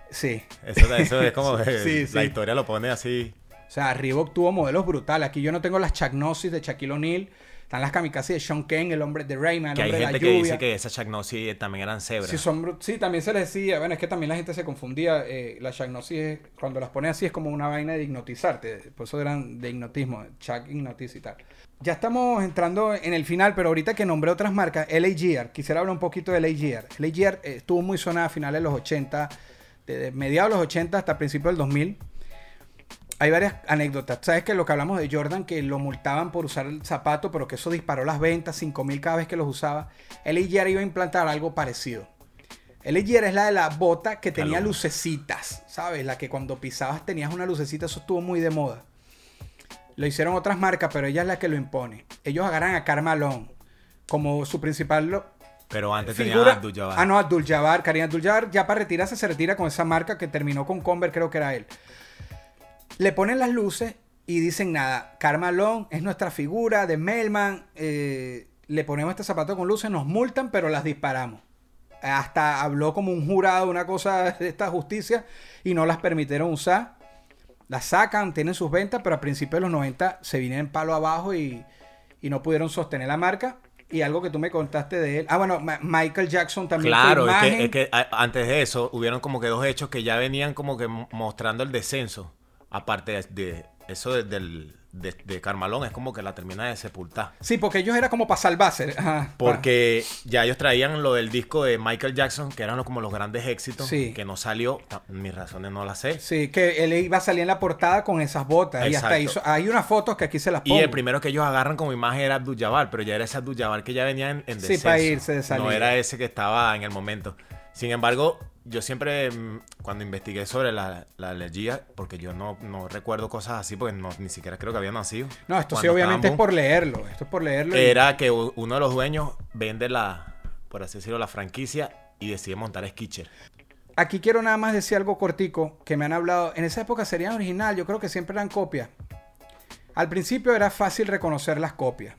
Sí. Eso, eso es como Sí, la sí. historia lo pone así. O sea, Reebok tuvo modelos brutales. Aquí yo no tengo las Chagnosis de Shaquille O'Neal. Están las kamikazes de Sean Ken, el hombre de Rayman, el Que hay hombre de la gente que lluvia. dice que esas Chagnosi también eran cebras. Sí, son sí, también se les decía, bueno, es que también la gente se confundía, eh, la chagnosis, es- cuando las pone así es como una vaina de hipnotizarte, por eso eran de hipnotismo, chag hipnotiza y tal. Ya estamos entrando en el final, pero ahorita que nombré otras marcas, LA Gear, quisiera hablar un poquito de LA Gear. LA Gear eh, estuvo muy sonada a finales de los 80, desde mediados de los 80 hasta principios del 2000. Hay varias anécdotas. Sabes que lo que hablamos de Jordan, que lo multaban por usar el zapato, pero que eso disparó las ventas, 5000 cada vez que los usaba. El Gear iba a implantar algo parecido. El es la de la bota que tenía lucecitas, ¿sabes? La que cuando pisabas tenías una lucecita, eso estuvo muy de moda. Lo hicieron otras marcas, pero ella es la que lo impone. Ellos agarran a Carmalón como su principal lo- Pero antes figura. a Abdul-Jabbar. Ah, no, Abdul Jabbar, Karim Abdul Jabbar, ya para retirarse se retira con esa marca que terminó con Converse, creo que era él. Le ponen las luces y dicen nada, Carmalón es nuestra figura de Melman, eh, le ponemos este zapato con luces, nos multan, pero las disparamos. Hasta habló como un jurado, una cosa de esta justicia, y no las permitieron usar. Las sacan, tienen sus ventas, pero a principios de los 90 se vienen palo abajo y, y no pudieron sostener la marca. Y algo que tú me contaste de él. Ah, bueno, Ma- Michael Jackson también. fue Claro, es que, es que a- antes de eso hubieron como que dos hechos que ya venían como que mo- mostrando el descenso. Aparte de, eso de, del, de, de Carmalón, es como que la termina de sepultar. Sí, porque ellos era como para salvarse. Ajá, Porque ya ellos traían lo del disco de Michael Jackson, que eran como los grandes éxitos, Sí. que no salió. Mis razones no las sé. Sí, que él iba a salir en la portada con esas botas. Y hasta hizo. Hay unas fotos que aquí se las Y pongo. el primero que ellos agarran como imagen era Abdul Jabbar, pero ya era ese Abdul Jabbar que ya venía en, en Sí, descenso. pa' irse de salida. No era ese que estaba en el momento. Sin embargo, yo siempre, mm, cuando investigué sobre la, la alergia, porque yo no, no recuerdo cosas así, porque no, ni siquiera creo que había nacido. No, esto sí obviamente es por leerlo. Esto es por leerlo. y- Era que uno de los dueños vende la, por así decirlo, la franquicia y decide montar Skitcher. Aquí quiero nada más decir algo cortico que me han hablado. En esa época serían original, yo creo que siempre eran copias. Al principio era fácil reconocer las copias.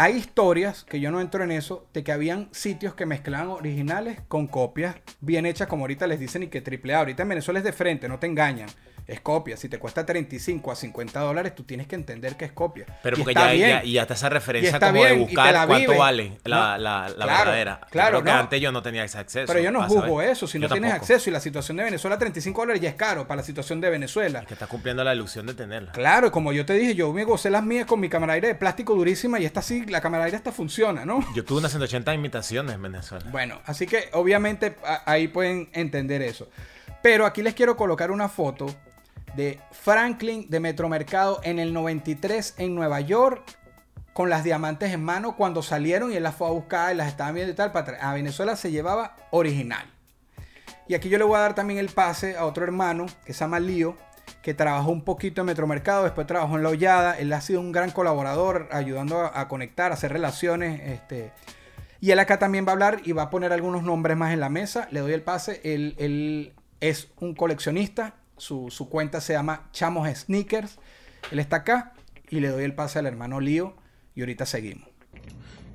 Hay historias, que yo no entro en eso, de que habían sitios que mezclaban originales con copias bien hechas, como ahorita les dicen, y que triple A. Ahorita en Venezuela es de frente, no te engañan. Es copia. Si te cuesta 35 a 50 dólares, tú tienes que entender que es copia. Pero Y porque está ya, bien. ya, hasta esa referencia está como bien, de buscar la cuánto vale la, No, la, la claro, verdadera. Yo claro, creo que no. antes yo no tenía ese acceso. Pero yo no juzgo eso. Si no Yo tienes tampoco. acceso y la situación de Venezuela, 35 dólares ya es caro para la situación de Venezuela. Que estás cumpliendo la ilusión de tenerla. Claro, como yo te dije, yo me gocé las mías con mi cámara aire de plástico durísima y esta sí, la cámara aire esta funciona, ¿no? Yo tuve unas 180 imitaciones en Venezuela. Bueno, así que obviamente ahí pueden entender eso. Pero aquí les quiero colocar una foto de Franklin de Metromercado en el 93 en Nueva York con las diamantes en mano cuando salieron y él las fue a buscar y las estaba viendo y tal. Para a Venezuela se llevaba original. Y aquí yo le voy a dar también el pase a otro hermano que se llama Lío, que trabajó un poquito en Metromercado, después trabajó en La Hollada. Él ha sido un gran colaborador, ayudando a, a conectar, a hacer relaciones. Este, y él acá también va a hablar y va a poner algunos nombres más en la mesa. Le doy el pase. Él, él es un coleccionista. Su, cuenta se llama Chamos Sneakers. Él está acá y le doy el pase al hermano Lío. Y ahorita seguimos.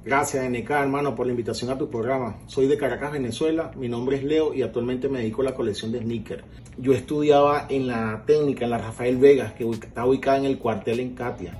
Gracias, NK, hermano, por la invitación a tu programa. Soy de Caracas, Venezuela. Mi nombre es Leo y actualmente me dedico a la colección de sneakers. Yo estudiaba en la técnica, en la Rafael Vegas, que está ubicada en el cuartel en Katia.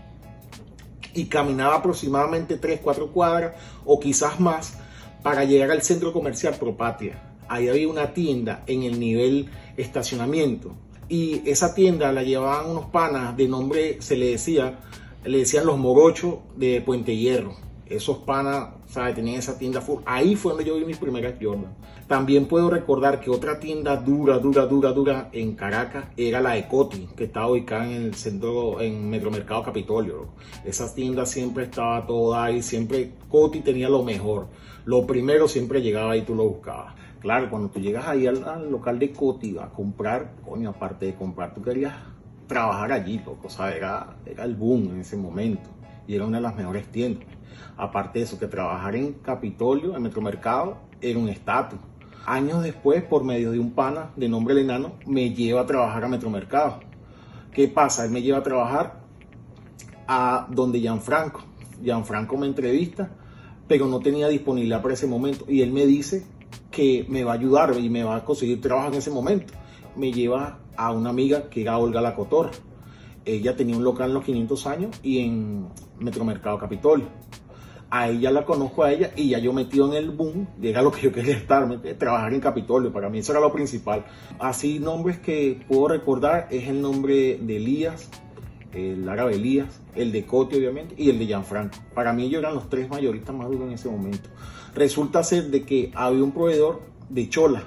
Y caminaba aproximadamente 3, 4 cuadras o quizás más para llegar al centro comercial Propatia. Ahí había una tienda en el nivel estacionamiento. Y esa tienda la llevaban unos panas de nombre, se le decía, le decían los morochos de Puente Hierro. Esos panas, ¿sabes? Tenían esa tienda full. Ahí fue donde yo vi mis primeras Jordan. También puedo recordar que otra tienda dura, dura, dura, dura en Caracas era la de Coti, que estaba ubicada en el centro, en Metromercado Capitolio. Esa tienda siempre estaba toda ahí, siempre Coti tenía lo mejor. Lo primero siempre llegaba y tú lo buscabas. Claro, cuando tú llegas ahí al, al local de Coti a comprar, coño, aparte de comprar, tú querías trabajar allí, loco. O sea, era, era el boom en ese momento. Y era una de las mejores tiendas. Aparte de eso, que trabajar en Capitolio, en Metromercado, era un estatus. Años después, por medio de un pana de nombre El Enano, me lleva a trabajar a Metromercado. ¿Qué pasa? Él me lleva a trabajar a donde Gianfranco. Gianfranco me entrevista, pero no tenía disponibilidad para ese momento. Y él me dice que me va a ayudar y me va a conseguir trabajo en ese momento. Me lleva a una amiga que era Olga La Cotorra. Ella tenía un local en los 500 años y en Metromercado Capitolio. A ella la conozco a ella y ya yo metido en el boom, era lo que yo quería estar, trabajar en Capitolio, para mí eso era lo principal. Así nombres que puedo recordar es el nombre de Elías, el árabe Elías, el de Coti obviamente y el de Gianfranco. Para mí ellos eran los tres mayoristas más duros en ese momento. Resulta ser de que había un proveedor de chola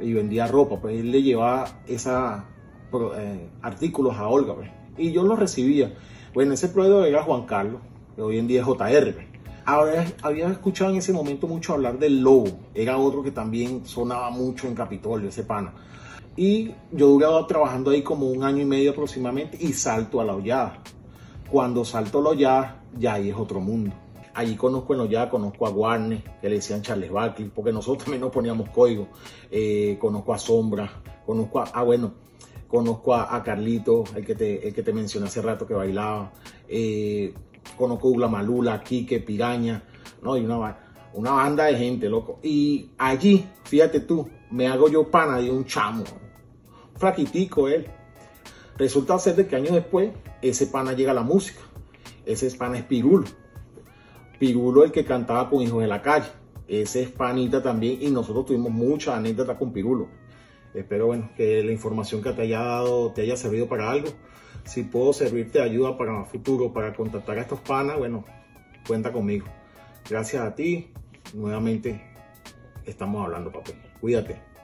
y vendía ropa, pues él le llevaba pro- eh, artículos a Olga, pues, y yo los recibía. Bueno, ese proveedor era Juan Carlos, que hoy en día es JR. pues. Ahora había escuchado en ese momento mucho hablar del Lobo, era otro que también sonaba mucho en Capitolio, ese pana. Y yo duraba trabajando ahí como un año y medio aproximadamente y salto a la hollada. Cuando salto a la hollada, ya ahí es otro mundo. Allí conozco en la hollada, conozco a Warner, que le decían Charles Barkley, porque nosotros también nos poníamos código. Eh, conozco a Sombra, conozco a, ah bueno, conozco a, Carlito, el que, te, el que te mencioné hace rato que bailaba. Eh, conozco a Ugla Malula, Quique, Piraña, ¿no? Y una, una banda de gente, loco. Y allí, fíjate tú, me hago yo pana de un chamo, flaquitico él. Resulta ser de que años después, ese pana llega a la música. Ese pana es Pirulo. Pirulo el que cantaba con Hijos de la Calle. Ese es panita también y nosotros tuvimos muchas anécdotas con Pirulo. Espero bueno, que la información que te haya dado te haya servido para algo. Si puedo servirte de ayuda para futuro, para contactar a estos panas, bueno, cuenta conmigo. Gracias a ti, nuevamente estamos hablando, papá. Cuídate.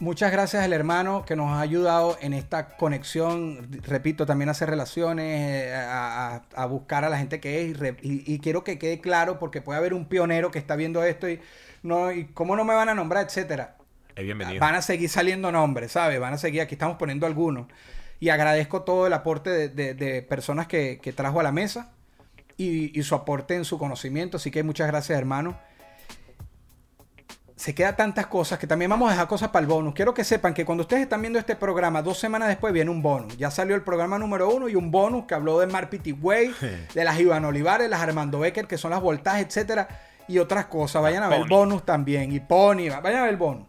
Muchas gracias al hermano que nos ha ayudado en esta conexión, repito, también a hacer relaciones, eh, a, a- a buscar a la gente que es y, re- y- y quiero que quede claro porque puede haber un pionero que está viendo esto y no y cómo no me van a nombrar, etcétera. Es bienvenido. Van a seguir saliendo nombres, ¿sabes? Van a seguir, aquí estamos poniendo algunos. Y agradezco todo el aporte de, de- de personas que, que trajo a la mesa y, y su aporte en su conocimiento. Así que muchas gracias, hermano. Se queda tantas cosas que también vamos a dejar cosas para el bonus. Quiero que sepan que cuando ustedes están viendo este programa, dos semanas después viene un bonus. Ya salió el programa número uno y un bonus que habló de Mar Way, de las Iván Olivares, las Armando Becker, que son las voltajes, etcétera, y otras cosas. Vayan a ver el bonus también. Y Pony, vayan a ver el bonus.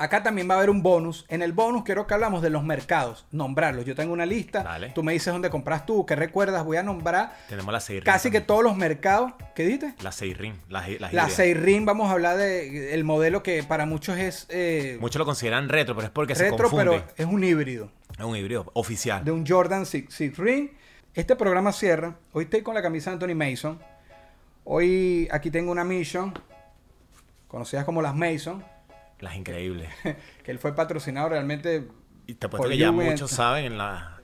Acá también va a haber un bonus. En el bonus quiero que hablamos de los mercados, nombrarlos. Yo tengo una lista. Dale. Tú me dices dónde compras tú, qué recuerdas. Voy a nombrar Tenemos la Seirin. casi que todos los mercados. ¿Qué dijiste? La Seirin. La, la, La. Seirin, vamos a hablar de el modelo que para muchos es eh, Muchos lo consideran retro, pero es porque se retro, confunde. pero es un híbrido Es un híbrido oficial. de un Jordan Six Six Ring. Este programa cierra. Hoy estoy con la camisa de Anthony Mason. Hoy aquí tengo una Mission, conocidas como las Mason, Las increíbles. que él fue patrocinado realmente. Y te apuesto que ya Juventus. muchos saben en la.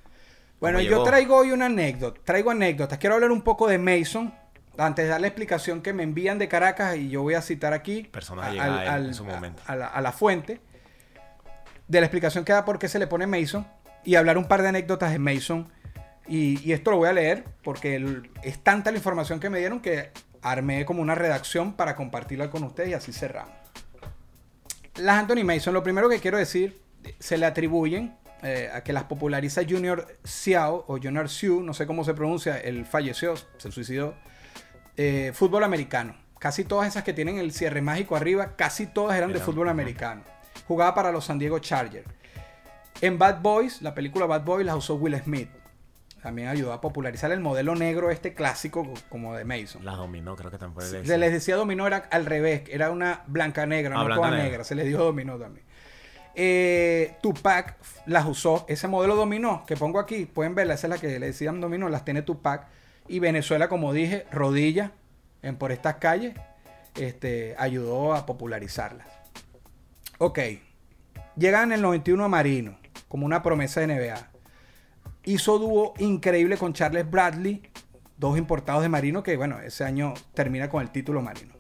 Bueno, yo llegó. traigo hoy una anécdota. Traigo anécdotas. Quiero hablar un poco de Mason. Antes de dar la explicación que me envían de Caracas, y yo voy a citar aquí a- al- a él al- en su momento. a la, a la fuente de la explicación que da por qué se le pone Mason y hablar un par de anécdotas de Mason. Y, y esto lo voy a leer porque el- es tanta la información que me dieron que armé como una redacción para compartirla con ustedes y así cerramos. Las Anthony Mason, lo primero que quiero decir, se le atribuyen eh, a que las populariza Junior Xiao o Junior Xiu, no sé cómo se pronuncia, él falleció, se suicidó. eh, fútbol americano. Casi todas esas que tienen el cierre mágico arriba, casi todas eran de fútbol americano. Jugaba para los San Diego Chargers. En Bad Boys, la película Bad Boys las usó Will Smith. También ayudó a popularizar el modelo negro este clásico como de Mason. Las dominó, creo que le Se les decía dominó, era al revés, era una blanca negra, Ah, no toda negra. negra. Se le dio dominó también. Eh, Tupac las usó, ese modelo dominó que pongo aquí, pueden verla, esa es la que le decían dominó, las tiene Tupac. Y Venezuela, como dije, rodilla, en por estas calles, este, ayudó a popularizarlas. Ok, llega en el 91 a Marino, como una promesa de NBA. Hizo dúo increíble con Charles Bradley, dos importados de Marino, que bueno, ese año termina con el título Marino.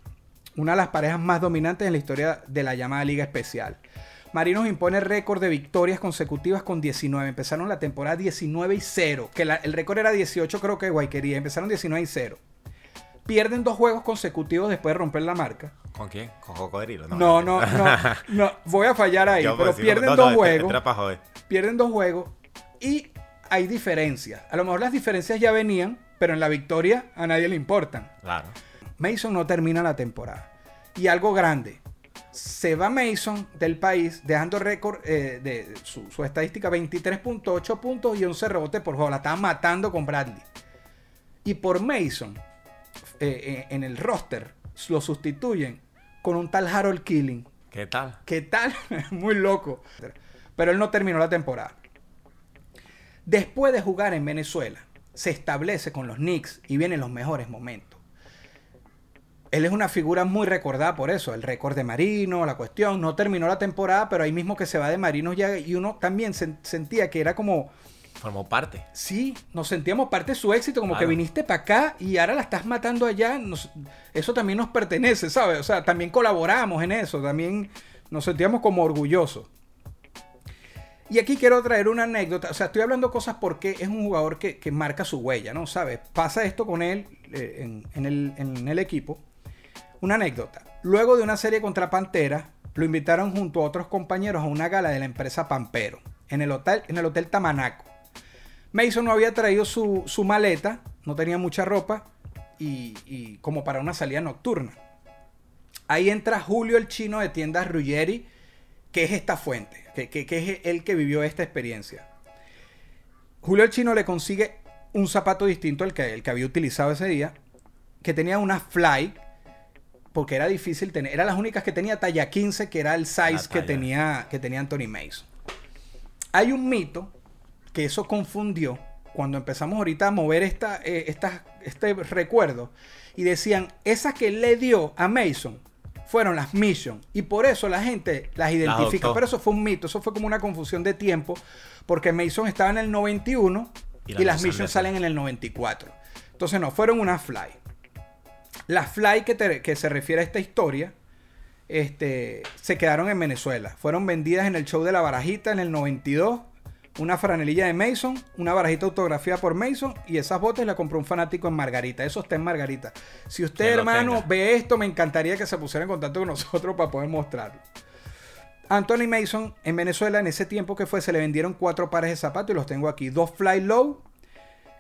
Una de las parejas más dominantes en la historia de la llamada Liga Especial. Marinos impone récord de victorias consecutivas con 19. Empezaron la temporada 19 y 0. Que la- el récord era 18, creo que Guayquería. Empezaron 19 y 0. Pierden dos juegos consecutivos después de romper la marca. ¿Con quién? ¿Con Cocodrilo? No, no, no. no voy a fallar ahí. Yo, pero pierden no, dos no, juegos. Pierden dos juegos. Y hay diferencias. A lo mejor las diferencias ya venían, pero en la victoria a nadie le importan. Claro. Mason no termina la temporada. Y algo grande. Se va Mason del país dejando récord eh, de su, su estadística 23.8 puntos y 11 rebotes por juego. La estaban matando con Bradley. Y por Mason, eh, eh, en el roster, lo sustituyen con un tal Harold Killing. ¿Qué tal? ¿Qué tal? Muy loco. Pero él no terminó la temporada. Después de jugar en Venezuela, se establece con los Knicks y vienen los mejores momentos. Él es una figura muy recordada por eso, el récord de Marino, la cuestión. No terminó la temporada, pero ahí mismo que se va de Marino ya y uno también sen- sentía que era como, Formó parte. sí, nos sentíamos parte de su éxito, como que viniste para acá y ahora la estás matando allá. nos- eso también nos pertenece, ¿sabes? O sea, también colaboramos en eso, también nos sentíamos como orgullosos. Y aquí quiero traer una anécdota, o sea, estoy hablando cosas porque es un jugador que, marca su huella, ¿no? ¿Sabes? Pasa esto con él eh, en, en el, en el equipo. Una anécdota. Luego de una serie contra Pantera, lo invitaron junto a otros compañeros a una gala de la empresa Pampero, en el hotel, en el hotel Tamanaco. Mason no había traído su, su maleta, no tenía mucha ropa, y, y como para una salida nocturna. Ahí entra Julio el chino de tiendas Ruggeri, que es esta fuente, que, que- que es el que vivió esta experiencia. Julio el chino le consigue un zapato distinto al que, el que había utilizado ese día, que tenía una fly, porque era difícil tener, eran las únicas que tenía talla 15, que era el size que tenía, que tenía Anthony Mason. Hay un mito que eso confundió cuando empezamos ahorita a mover esta, eh, esta- este recuerdo y decían, esas que le dio a Mason fueron las Mission y por eso la gente las identifica. Pero eso fue un mito, eso fue como una confusión de tiempo porque Mason estaba en el 91 y, Y las las Mission salen en el 94. Entonces no, fueron una Fly. La Fly que, te- que se refiere a esta historia este, se quedaron en Venezuela. Fueron vendidas en el show de la barajita en el 92. Una franelilla de Mason, una barajita autografiada por Mason y esas botas la compró un fanático en Margarita. Eso está en Margarita. Si usted, hermano, tenga. ve esto, me encantaría que se pusiera en contacto con nosotros para poder mostrarlo. Anthony Mason en Venezuela en ese tiempo que fue se le vendieron cuatro pares de zapatos y los tengo aquí. Dos Fly Low,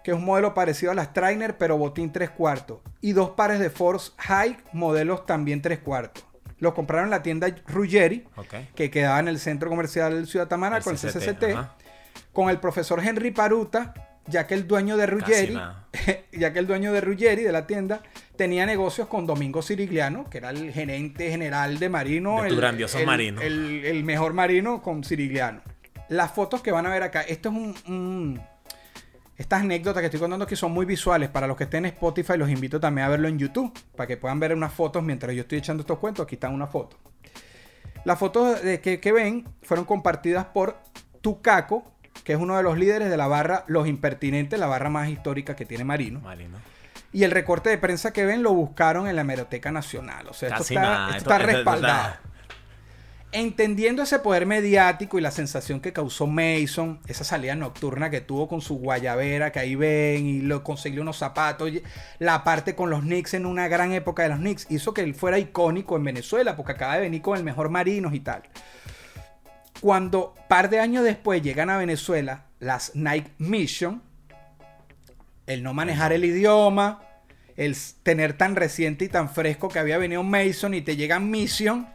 que es un modelo parecido a las Trainer pero botín 3 cuartos. Y dos pares de Force High, modelos también 3 cuartos. Los compraron en la tienda Ruggeri, que quedaba en el centro comercial Ciudad Tamana El con el CCT, CCT, ajá. Con el profesor Henry Paruta, ya que el dueño de Ruggeri, ya que el dueño de Ruggeri, de la tienda, tenía negocios con Domingo Sirigliano, que era el gerente general de Marino. De tu el, grandioso el- Marino. El, el mejor Marino con Sirigliano. Las fotos que van a ver acá, esto es un, un- Estas anécdotas que estoy contando aquí son muy visuales. Para los que estén en Spotify, los invito también a verlo en YouTube, para que puedan ver unas fotos mientras yo estoy echando estos cuentos. Aquí están unas fotos. Las fotos de que, que ven fueron compartidas por Tucaco, que es uno de los líderes de la barra Los Impertinentes, la barra más histórica que tiene Marino. Marino. Y el recorte de prensa que ven lo buscaron en la Hemeroteca Nacional. O sea, esto Casi está, nada, esto esto- está esto- esto respaldado. Entendiendo ese poder mediático y la sensación que causó Mason, esa salida nocturna que tuvo con su guayabera, que ahí ven, y lo consiguió unos zapatos, y la parte con los Knicks en una gran época de los Knicks, hizo que él fuera icónico en Venezuela, porque acaba de venir con el mejor Marinos y tal. Cuando, par de años después, llegan a Venezuela las Nike Mission, el no manejar el idioma, el tener tan reciente y tan fresco que había venido Mason y te llegan Mission,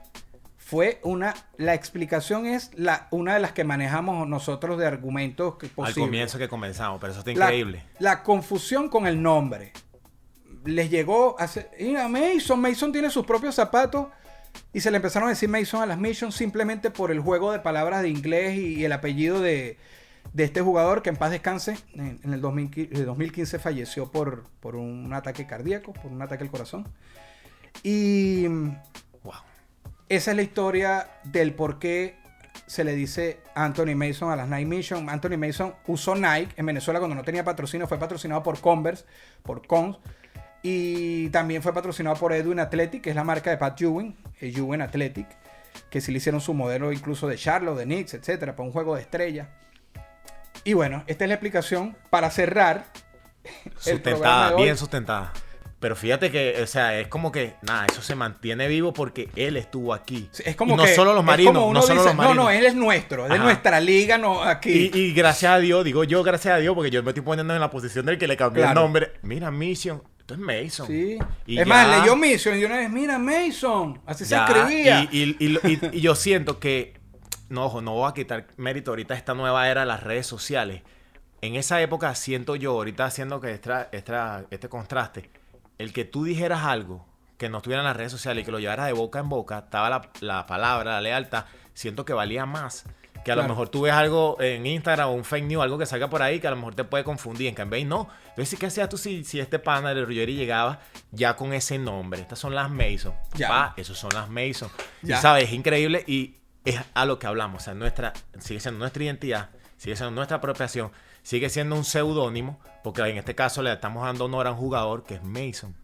fue una, la explicación es la, una de las que manejamos nosotros de argumentos que Al comienzo que comenzamos, pero eso está increíble. La, confusión con el nombre. Les llegó a mira, Mason, Mason tiene sus propios zapatos y se le empezaron a decir Mason a las Mission simplemente por el juego de palabras de inglés y, y el apellido de, de este jugador que en paz descanse. En, en el 2015, 2015 falleció por, por un ataque cardíaco, por un ataque al corazón. Y Wow. esa es la historia del por qué se le dice Anthony Mason a las Nike Mission. Anthony Mason usó Nike en Venezuela cuando no tenía patrocinio, fue patrocinado por Converse, por Cons. Y también fue patrocinado por Edwin Athletic, que es la marca de Pat Ewing, el Ewing Athletic, que sí le hicieron su modelo incluso de Charlotte, de Knicks, etcétera, para un juego de estrella. Y bueno, esta es la explicación para cerrar Sustentada, bien sustentada. Pero fíjate que, o sea, es como que, nada, eso se mantiene vivo porque él estuvo aquí. Es como y no que- solo los marinos, no solo los marinos. No, no, él es nuestro, es de nuestra liga, no aquí. Y, y gracias a Dios, digo yo gracias a Dios, porque yo me estoy poniendo en la posición del que le cambió Claro. el nombre. Mira, Mission, esto es Mason. Sí. Y es más, leyó Mission y una vez, mira, Mason. Así ya, se escribía. Y, y- y yo siento que, no, ojo, no voy a quitar mérito ahorita esta nueva era de las redes sociales. En esa época siento yo, ahorita haciendo que extra- extra- este contraste, el que tú dijeras algo que no estuviera en las redes sociales y que lo llevaras de boca en boca, estaba la, la palabra, la lealtad, siento que valía más. Que a lo mejor tú ves algo en Instagram o un fake news, algo que salga por ahí, que a lo mejor te puede confundir. En cambio, no. Entonces, ¿qué hacías tú si, si este pana de Ruggeri llegaba ya con ese nombre? Estas son las Mason. Ya. Pa, esos son las Mason. Ya. Y sabes, es increíble y es a lo que hablamos. O sea, nuestra, sigue siendo nuestra identidad, sigue siendo nuestra apropiación, sigue siendo un seudónimo, porque en este caso le estamos dando honor a un jugador que es Mason.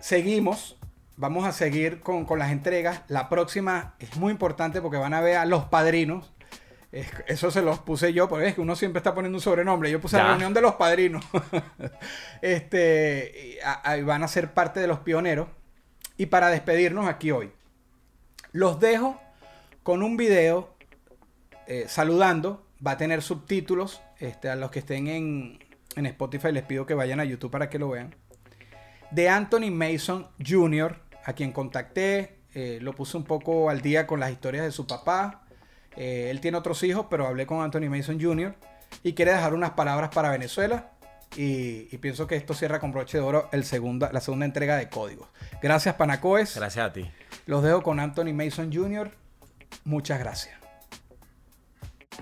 Seguimos. Vamos a seguir con, con las entregas. La próxima es muy importante porque van a ver a los padrinos. Es- Eso se los puse yo, porque es que uno siempre está poniendo un sobrenombre. Yo puse la Ya. reunión de los padrinos. este, a- van a ser parte de los pioneros. Y para despedirnos aquí hoy, los dejo con un video eh, saludando. Va a tener subtítulos. Este, a los que estén en, en Spotify les pido que vayan a YouTube para que lo vean. De Anthony Mason Jr., a quien contacté. eh, lo puse un poco al día con las historias de su papá. Eh, él tiene otros hijos, pero hablé con Anthony Mason Jr. y quiere dejar unas palabras para Venezuela. Y, y pienso que esto cierra con broche de oro el segunda, la segunda entrega de códigos. Gracias, Panacoes. Gracias a ti. Los dejo con Anthony Mason Jr. Muchas gracias.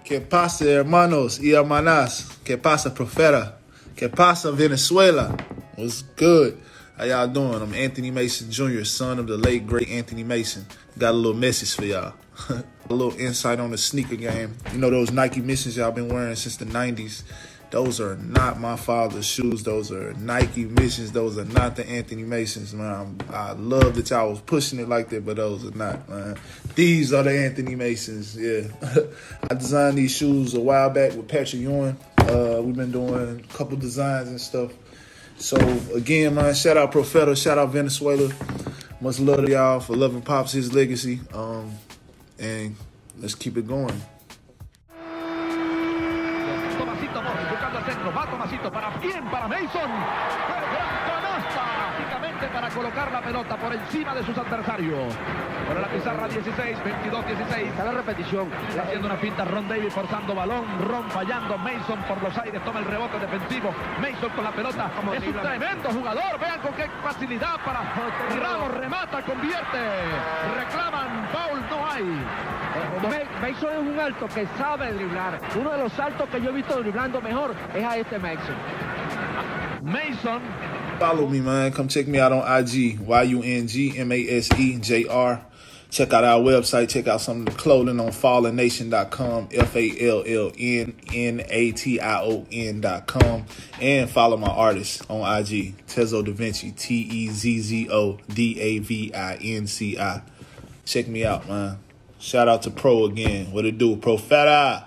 ¿Qué pasa, hermanos y hermanas? ¿Qué pasa, profeta? ¿Qué pasa, Venezuela? What's good? How y'all doing? I'm Anthony Mason Jr., son of the late, great Anthony Mason. Got a little message for y'all. a little insight on the sneaker game. You know those Nike missions y'all been wearing since the 90s? Those are not my father's shoes. Those are Nike missions. Those are not the Anthony Masons, man. I love that y'all was pushing it like that, but those are not, man. These are the Anthony Masons. Yeah, I designed these shoes a while back with Patrick Ewing. Uh, we've been doing a couple designs and stuff. So again, man, shout out Profeta, shout out Venezuela. Much love to y'all for loving Pops his legacy. Um, and let's keep it going. Tomasito buscando el centro, va Tomasito para bien para Mason. Colocar la pelota por encima de sus adversarios. Por la pizarra 16, 22, 16. A la repetición. Haciendo una finta Ron Davis forzando balón. Ron fallando. Mason por los aires toma el rebote defensivo. Mason con la pelota. Es un tremendo jugador. Vean con qué facilidad para Ramos remata, convierte. Reclaman foul, no hay. Mason es un alto que sabe driblar. Uno de los altos que yo he visto driblando mejor es a este Mason. Mason Follow me, man. Come check me out on IG. Y U N G M A S E J R. Check out our website. Check out some of the clothing on fallennation.com. F A L L N N A T I O N.com. And follow my artist on IG. Tezo Da Vinci. T E Z Z O D A V I N C I. Check me out, man. Shout out to Pro again. What it do? Pro Profeta.